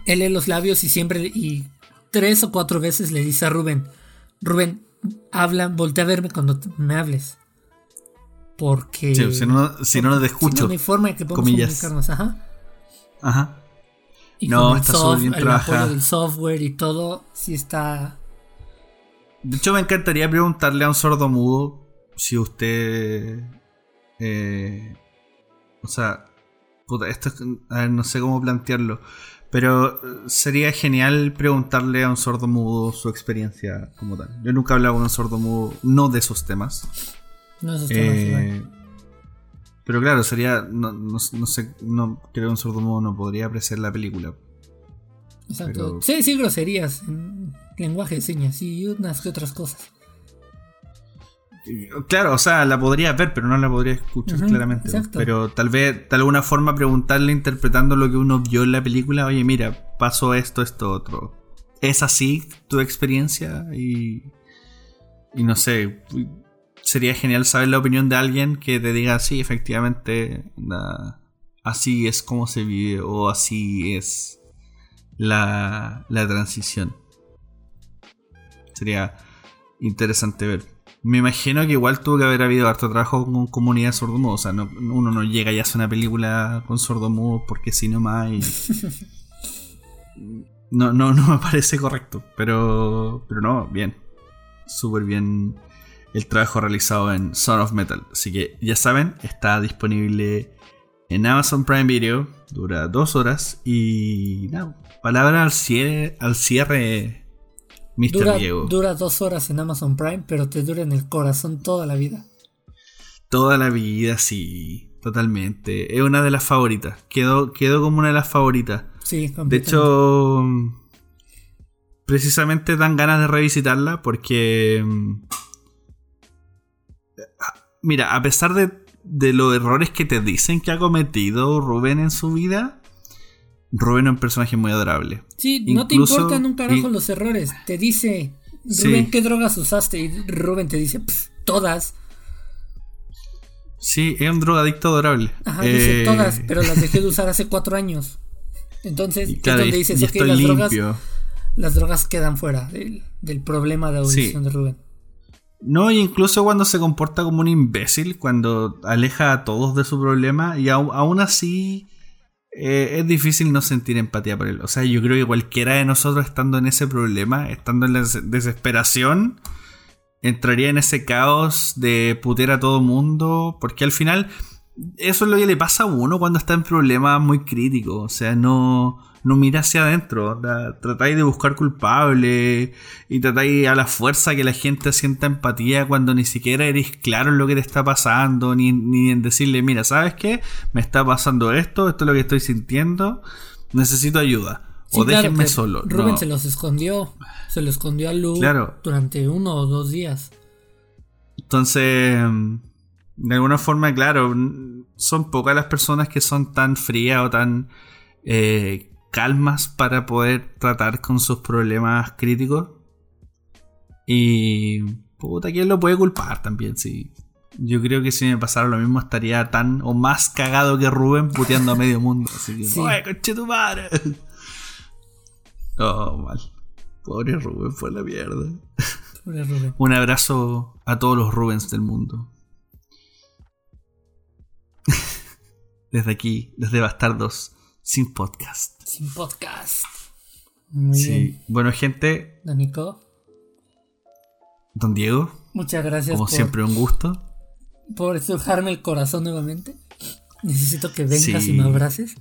Él lee los labios y siempre. Y tres o cuatro veces le dice a Rubén: Rubén, habla, voltea a verme cuando me hables. Porque. Sí, si no, si no, te escucho. Si no, hay forma de que podamos comunicarnos. Ajá. Ajá. Y no, está súper bien el apoyo del software y todo, sí está. De hecho, me encantaría preguntarle a un sordo mudo si usted. Eh, o sea, esto no sé cómo plantearlo. Pero eh, sería genial preguntarle a un sordo mudo su experiencia como tal. Yo nunca he hablado con un sordo mudo, no de esos temas. No de esos temas, eh, Pero claro, sería. No, sé, no creo que un sordo mudo no podría apreciar la película. Exacto. Sí, sí, groserías en lenguaje de señas y unas que otras cosas. Claro, o sea, la podría ver, pero no la podría escuchar claramente. Pero tal vez, de alguna forma, preguntarle interpretando lo que uno vio en la película, oye, mira, pasó esto, esto, otro. ¿Es así tu experiencia? Y, y no sé, sería genial saber la opinión de alguien que te diga, sí, efectivamente, así es como se vive o así es la, la transición. Sería interesante ver. Me imagino que igual tuvo que haber habido harto trabajo con comunidad sordomuda. O sea, uno no llega y hace una película con sordomudos porque si no más. no, no, no me parece correcto. Pero, pero no, bien. Súper bien el trabajo realizado en Son of Metal. Así que ya saben, está disponible en Amazon Prime Video. Dura dos horas. Y nada, palabra al cierre, al cierre dura, dos horas en Amazon Prime, pero te dura en el corazón toda la vida. Toda la vida, sí, totalmente. Es una de las favoritas. Quedó, quedó como una de las favoritas. Sí, De hecho, precisamente dan ganas de revisitarla porque... Mira, a pesar de, de los errores que te dicen que ha cometido Rubén en su vida, Rubén es un personaje muy adorable. Sí, no te importan un carajo los errores. Te dice, Rubén, ¿qué drogas usaste? Y Rubén te dice, todas. Sí, es un drogadicto adorable. Ajá, dice eh, todas, pero las dejé de usar hace cuatro años. Entonces, es donde dices, ok, las drogas, las drogas quedan fuera del, problema de audición de Rubén. No, incluso cuando se comporta como un imbécil, cuando aleja a todos de su problema, y aún así eh, es difícil no sentir empatía por él. O sea, yo creo que cualquiera de nosotros estando en ese problema, estando en la desesperación, entraría en ese caos de putear a todo mundo, porque al final eso es lo que le pasa a uno cuando está en problemas muy críticos. O sea, no no mira hacia adentro. Tratáis de buscar culpables y tratáis a la fuerza que la gente sienta empatía cuando ni siquiera eres claro en lo que te está pasando, ni, ni en decirle, mira, ¿sabes qué? Me está pasando esto, esto es lo que estoy sintiendo, necesito ayua. o déjenme solo. Rubén se los escondió. Se lo escondió a Lu durante uno o dos días. Entonces, de alguna forma, claro, son pocas las personas que son tan frías o tan eh, calmas para poder tratar con sus problemas críticos. Y. Puta, ¿quién lo puede culpar también? Sí. Yo creo que si me pasara lo mismo estaría tan o más cagado que Rubén puteando a medio mundo. Así que, ¡Oye, conche tu madre! Oh, mal. Pobre Rubén, fue la mierda. Pobre Rubén. Un abrazo a todos los Rubens del mundo. desde aquí, desde Bastardos, sin podcast. Sin podcast. Muy sí. Bueno, gente. Don Nico. Don Diego. Muchas gracias. Como siempre, un gusto. Por estrujarme el corazón nuevamente. Necesito que vengas y me abraces.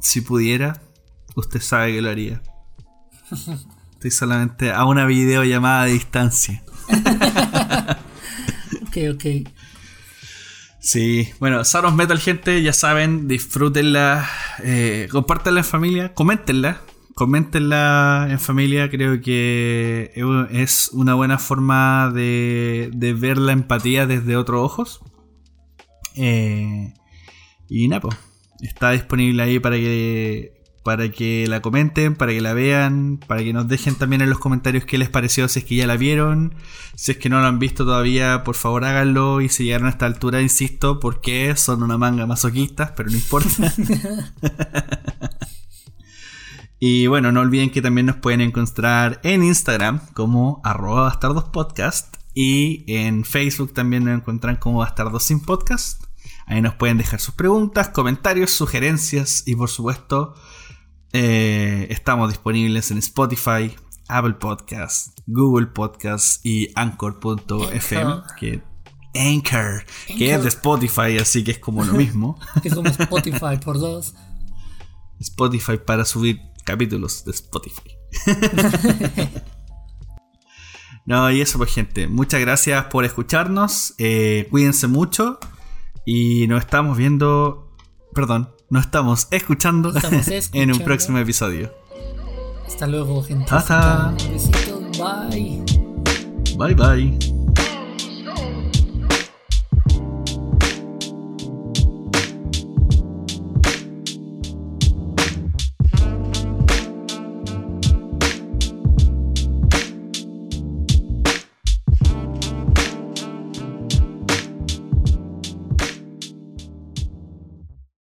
Si pudiera, usted sabe que lo haría. Estoy solamente a una videollamada de distancia. ok, ok. Sí, bueno, Saros Metal, gente, ya saben, disfrútenla, eh, compártanla en familia, coméntenla, coméntenla en familia, creo que es una buena forma de, ver la empatía desde otros ojos. Eh, y pues, está disponible ahí para que para que la comenten, para que la vean, para que nos dejen también en los comentarios qué les pareció, si es que ya la vieron, si es que no la han visto todavía, por favor háganlo y si llegaron a esta altura, insisto, porque son una manga masoquistas, pero no importa. y bueno, no olviden que también nos pueden encontrar en Instagram como arroba bastardospodcast y en Facebook también nos encuentran como bastardos sin podcast. Ahí nos pueden dejar sus preguntas, comentarios, sugerencias y por supuesto eh, estamos disponibles en Spotify, Apple Podcast, Google Podcast y Anchor.fm, que Anchor, que es de Spotify, así que es como lo mismo. que es como Spotify por dos. Spotify para subir capítulos de Spotify. no, y eso pues gente. Muchas gracias por escucharnos. Eh, cuídense mucho. Y nos estamos viendo. Perdón, nos estamos escuchando, en un próximo episodio. Hasta luego, gente. Hasta. Besitos. Bye. Bye bye.